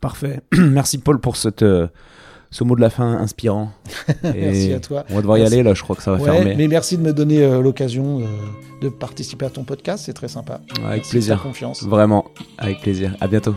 Parfait. Merci Paul pour cette, euh, ce mot de la fin inspirant. merci à toi. On va devoir y aller là, je crois que ça va fermer. Mais merci de me donner euh, l'occasion euh, de participer à ton podcast, c'est très sympa. Avec plaisir. confiance. Vraiment, avec plaisir. À bientôt.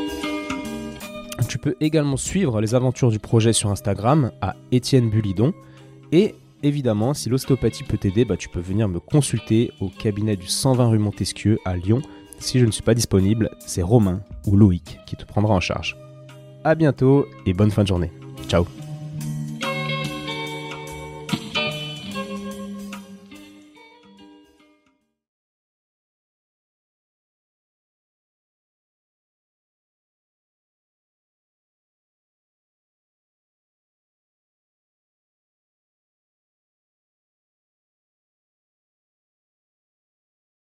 Tu peux également suivre les aventures du projet sur Instagram à Étienne Bulidon. Et évidemment, si l'ostéopathie peut t'aider, bah, tu peux venir me consulter au cabinet du 120 rue Montesquieu à Lyon. Si je ne suis pas disponible, c'est Romain ou Loïc qui te prendra en charge. A bientôt et bonne fin de journée. Ciao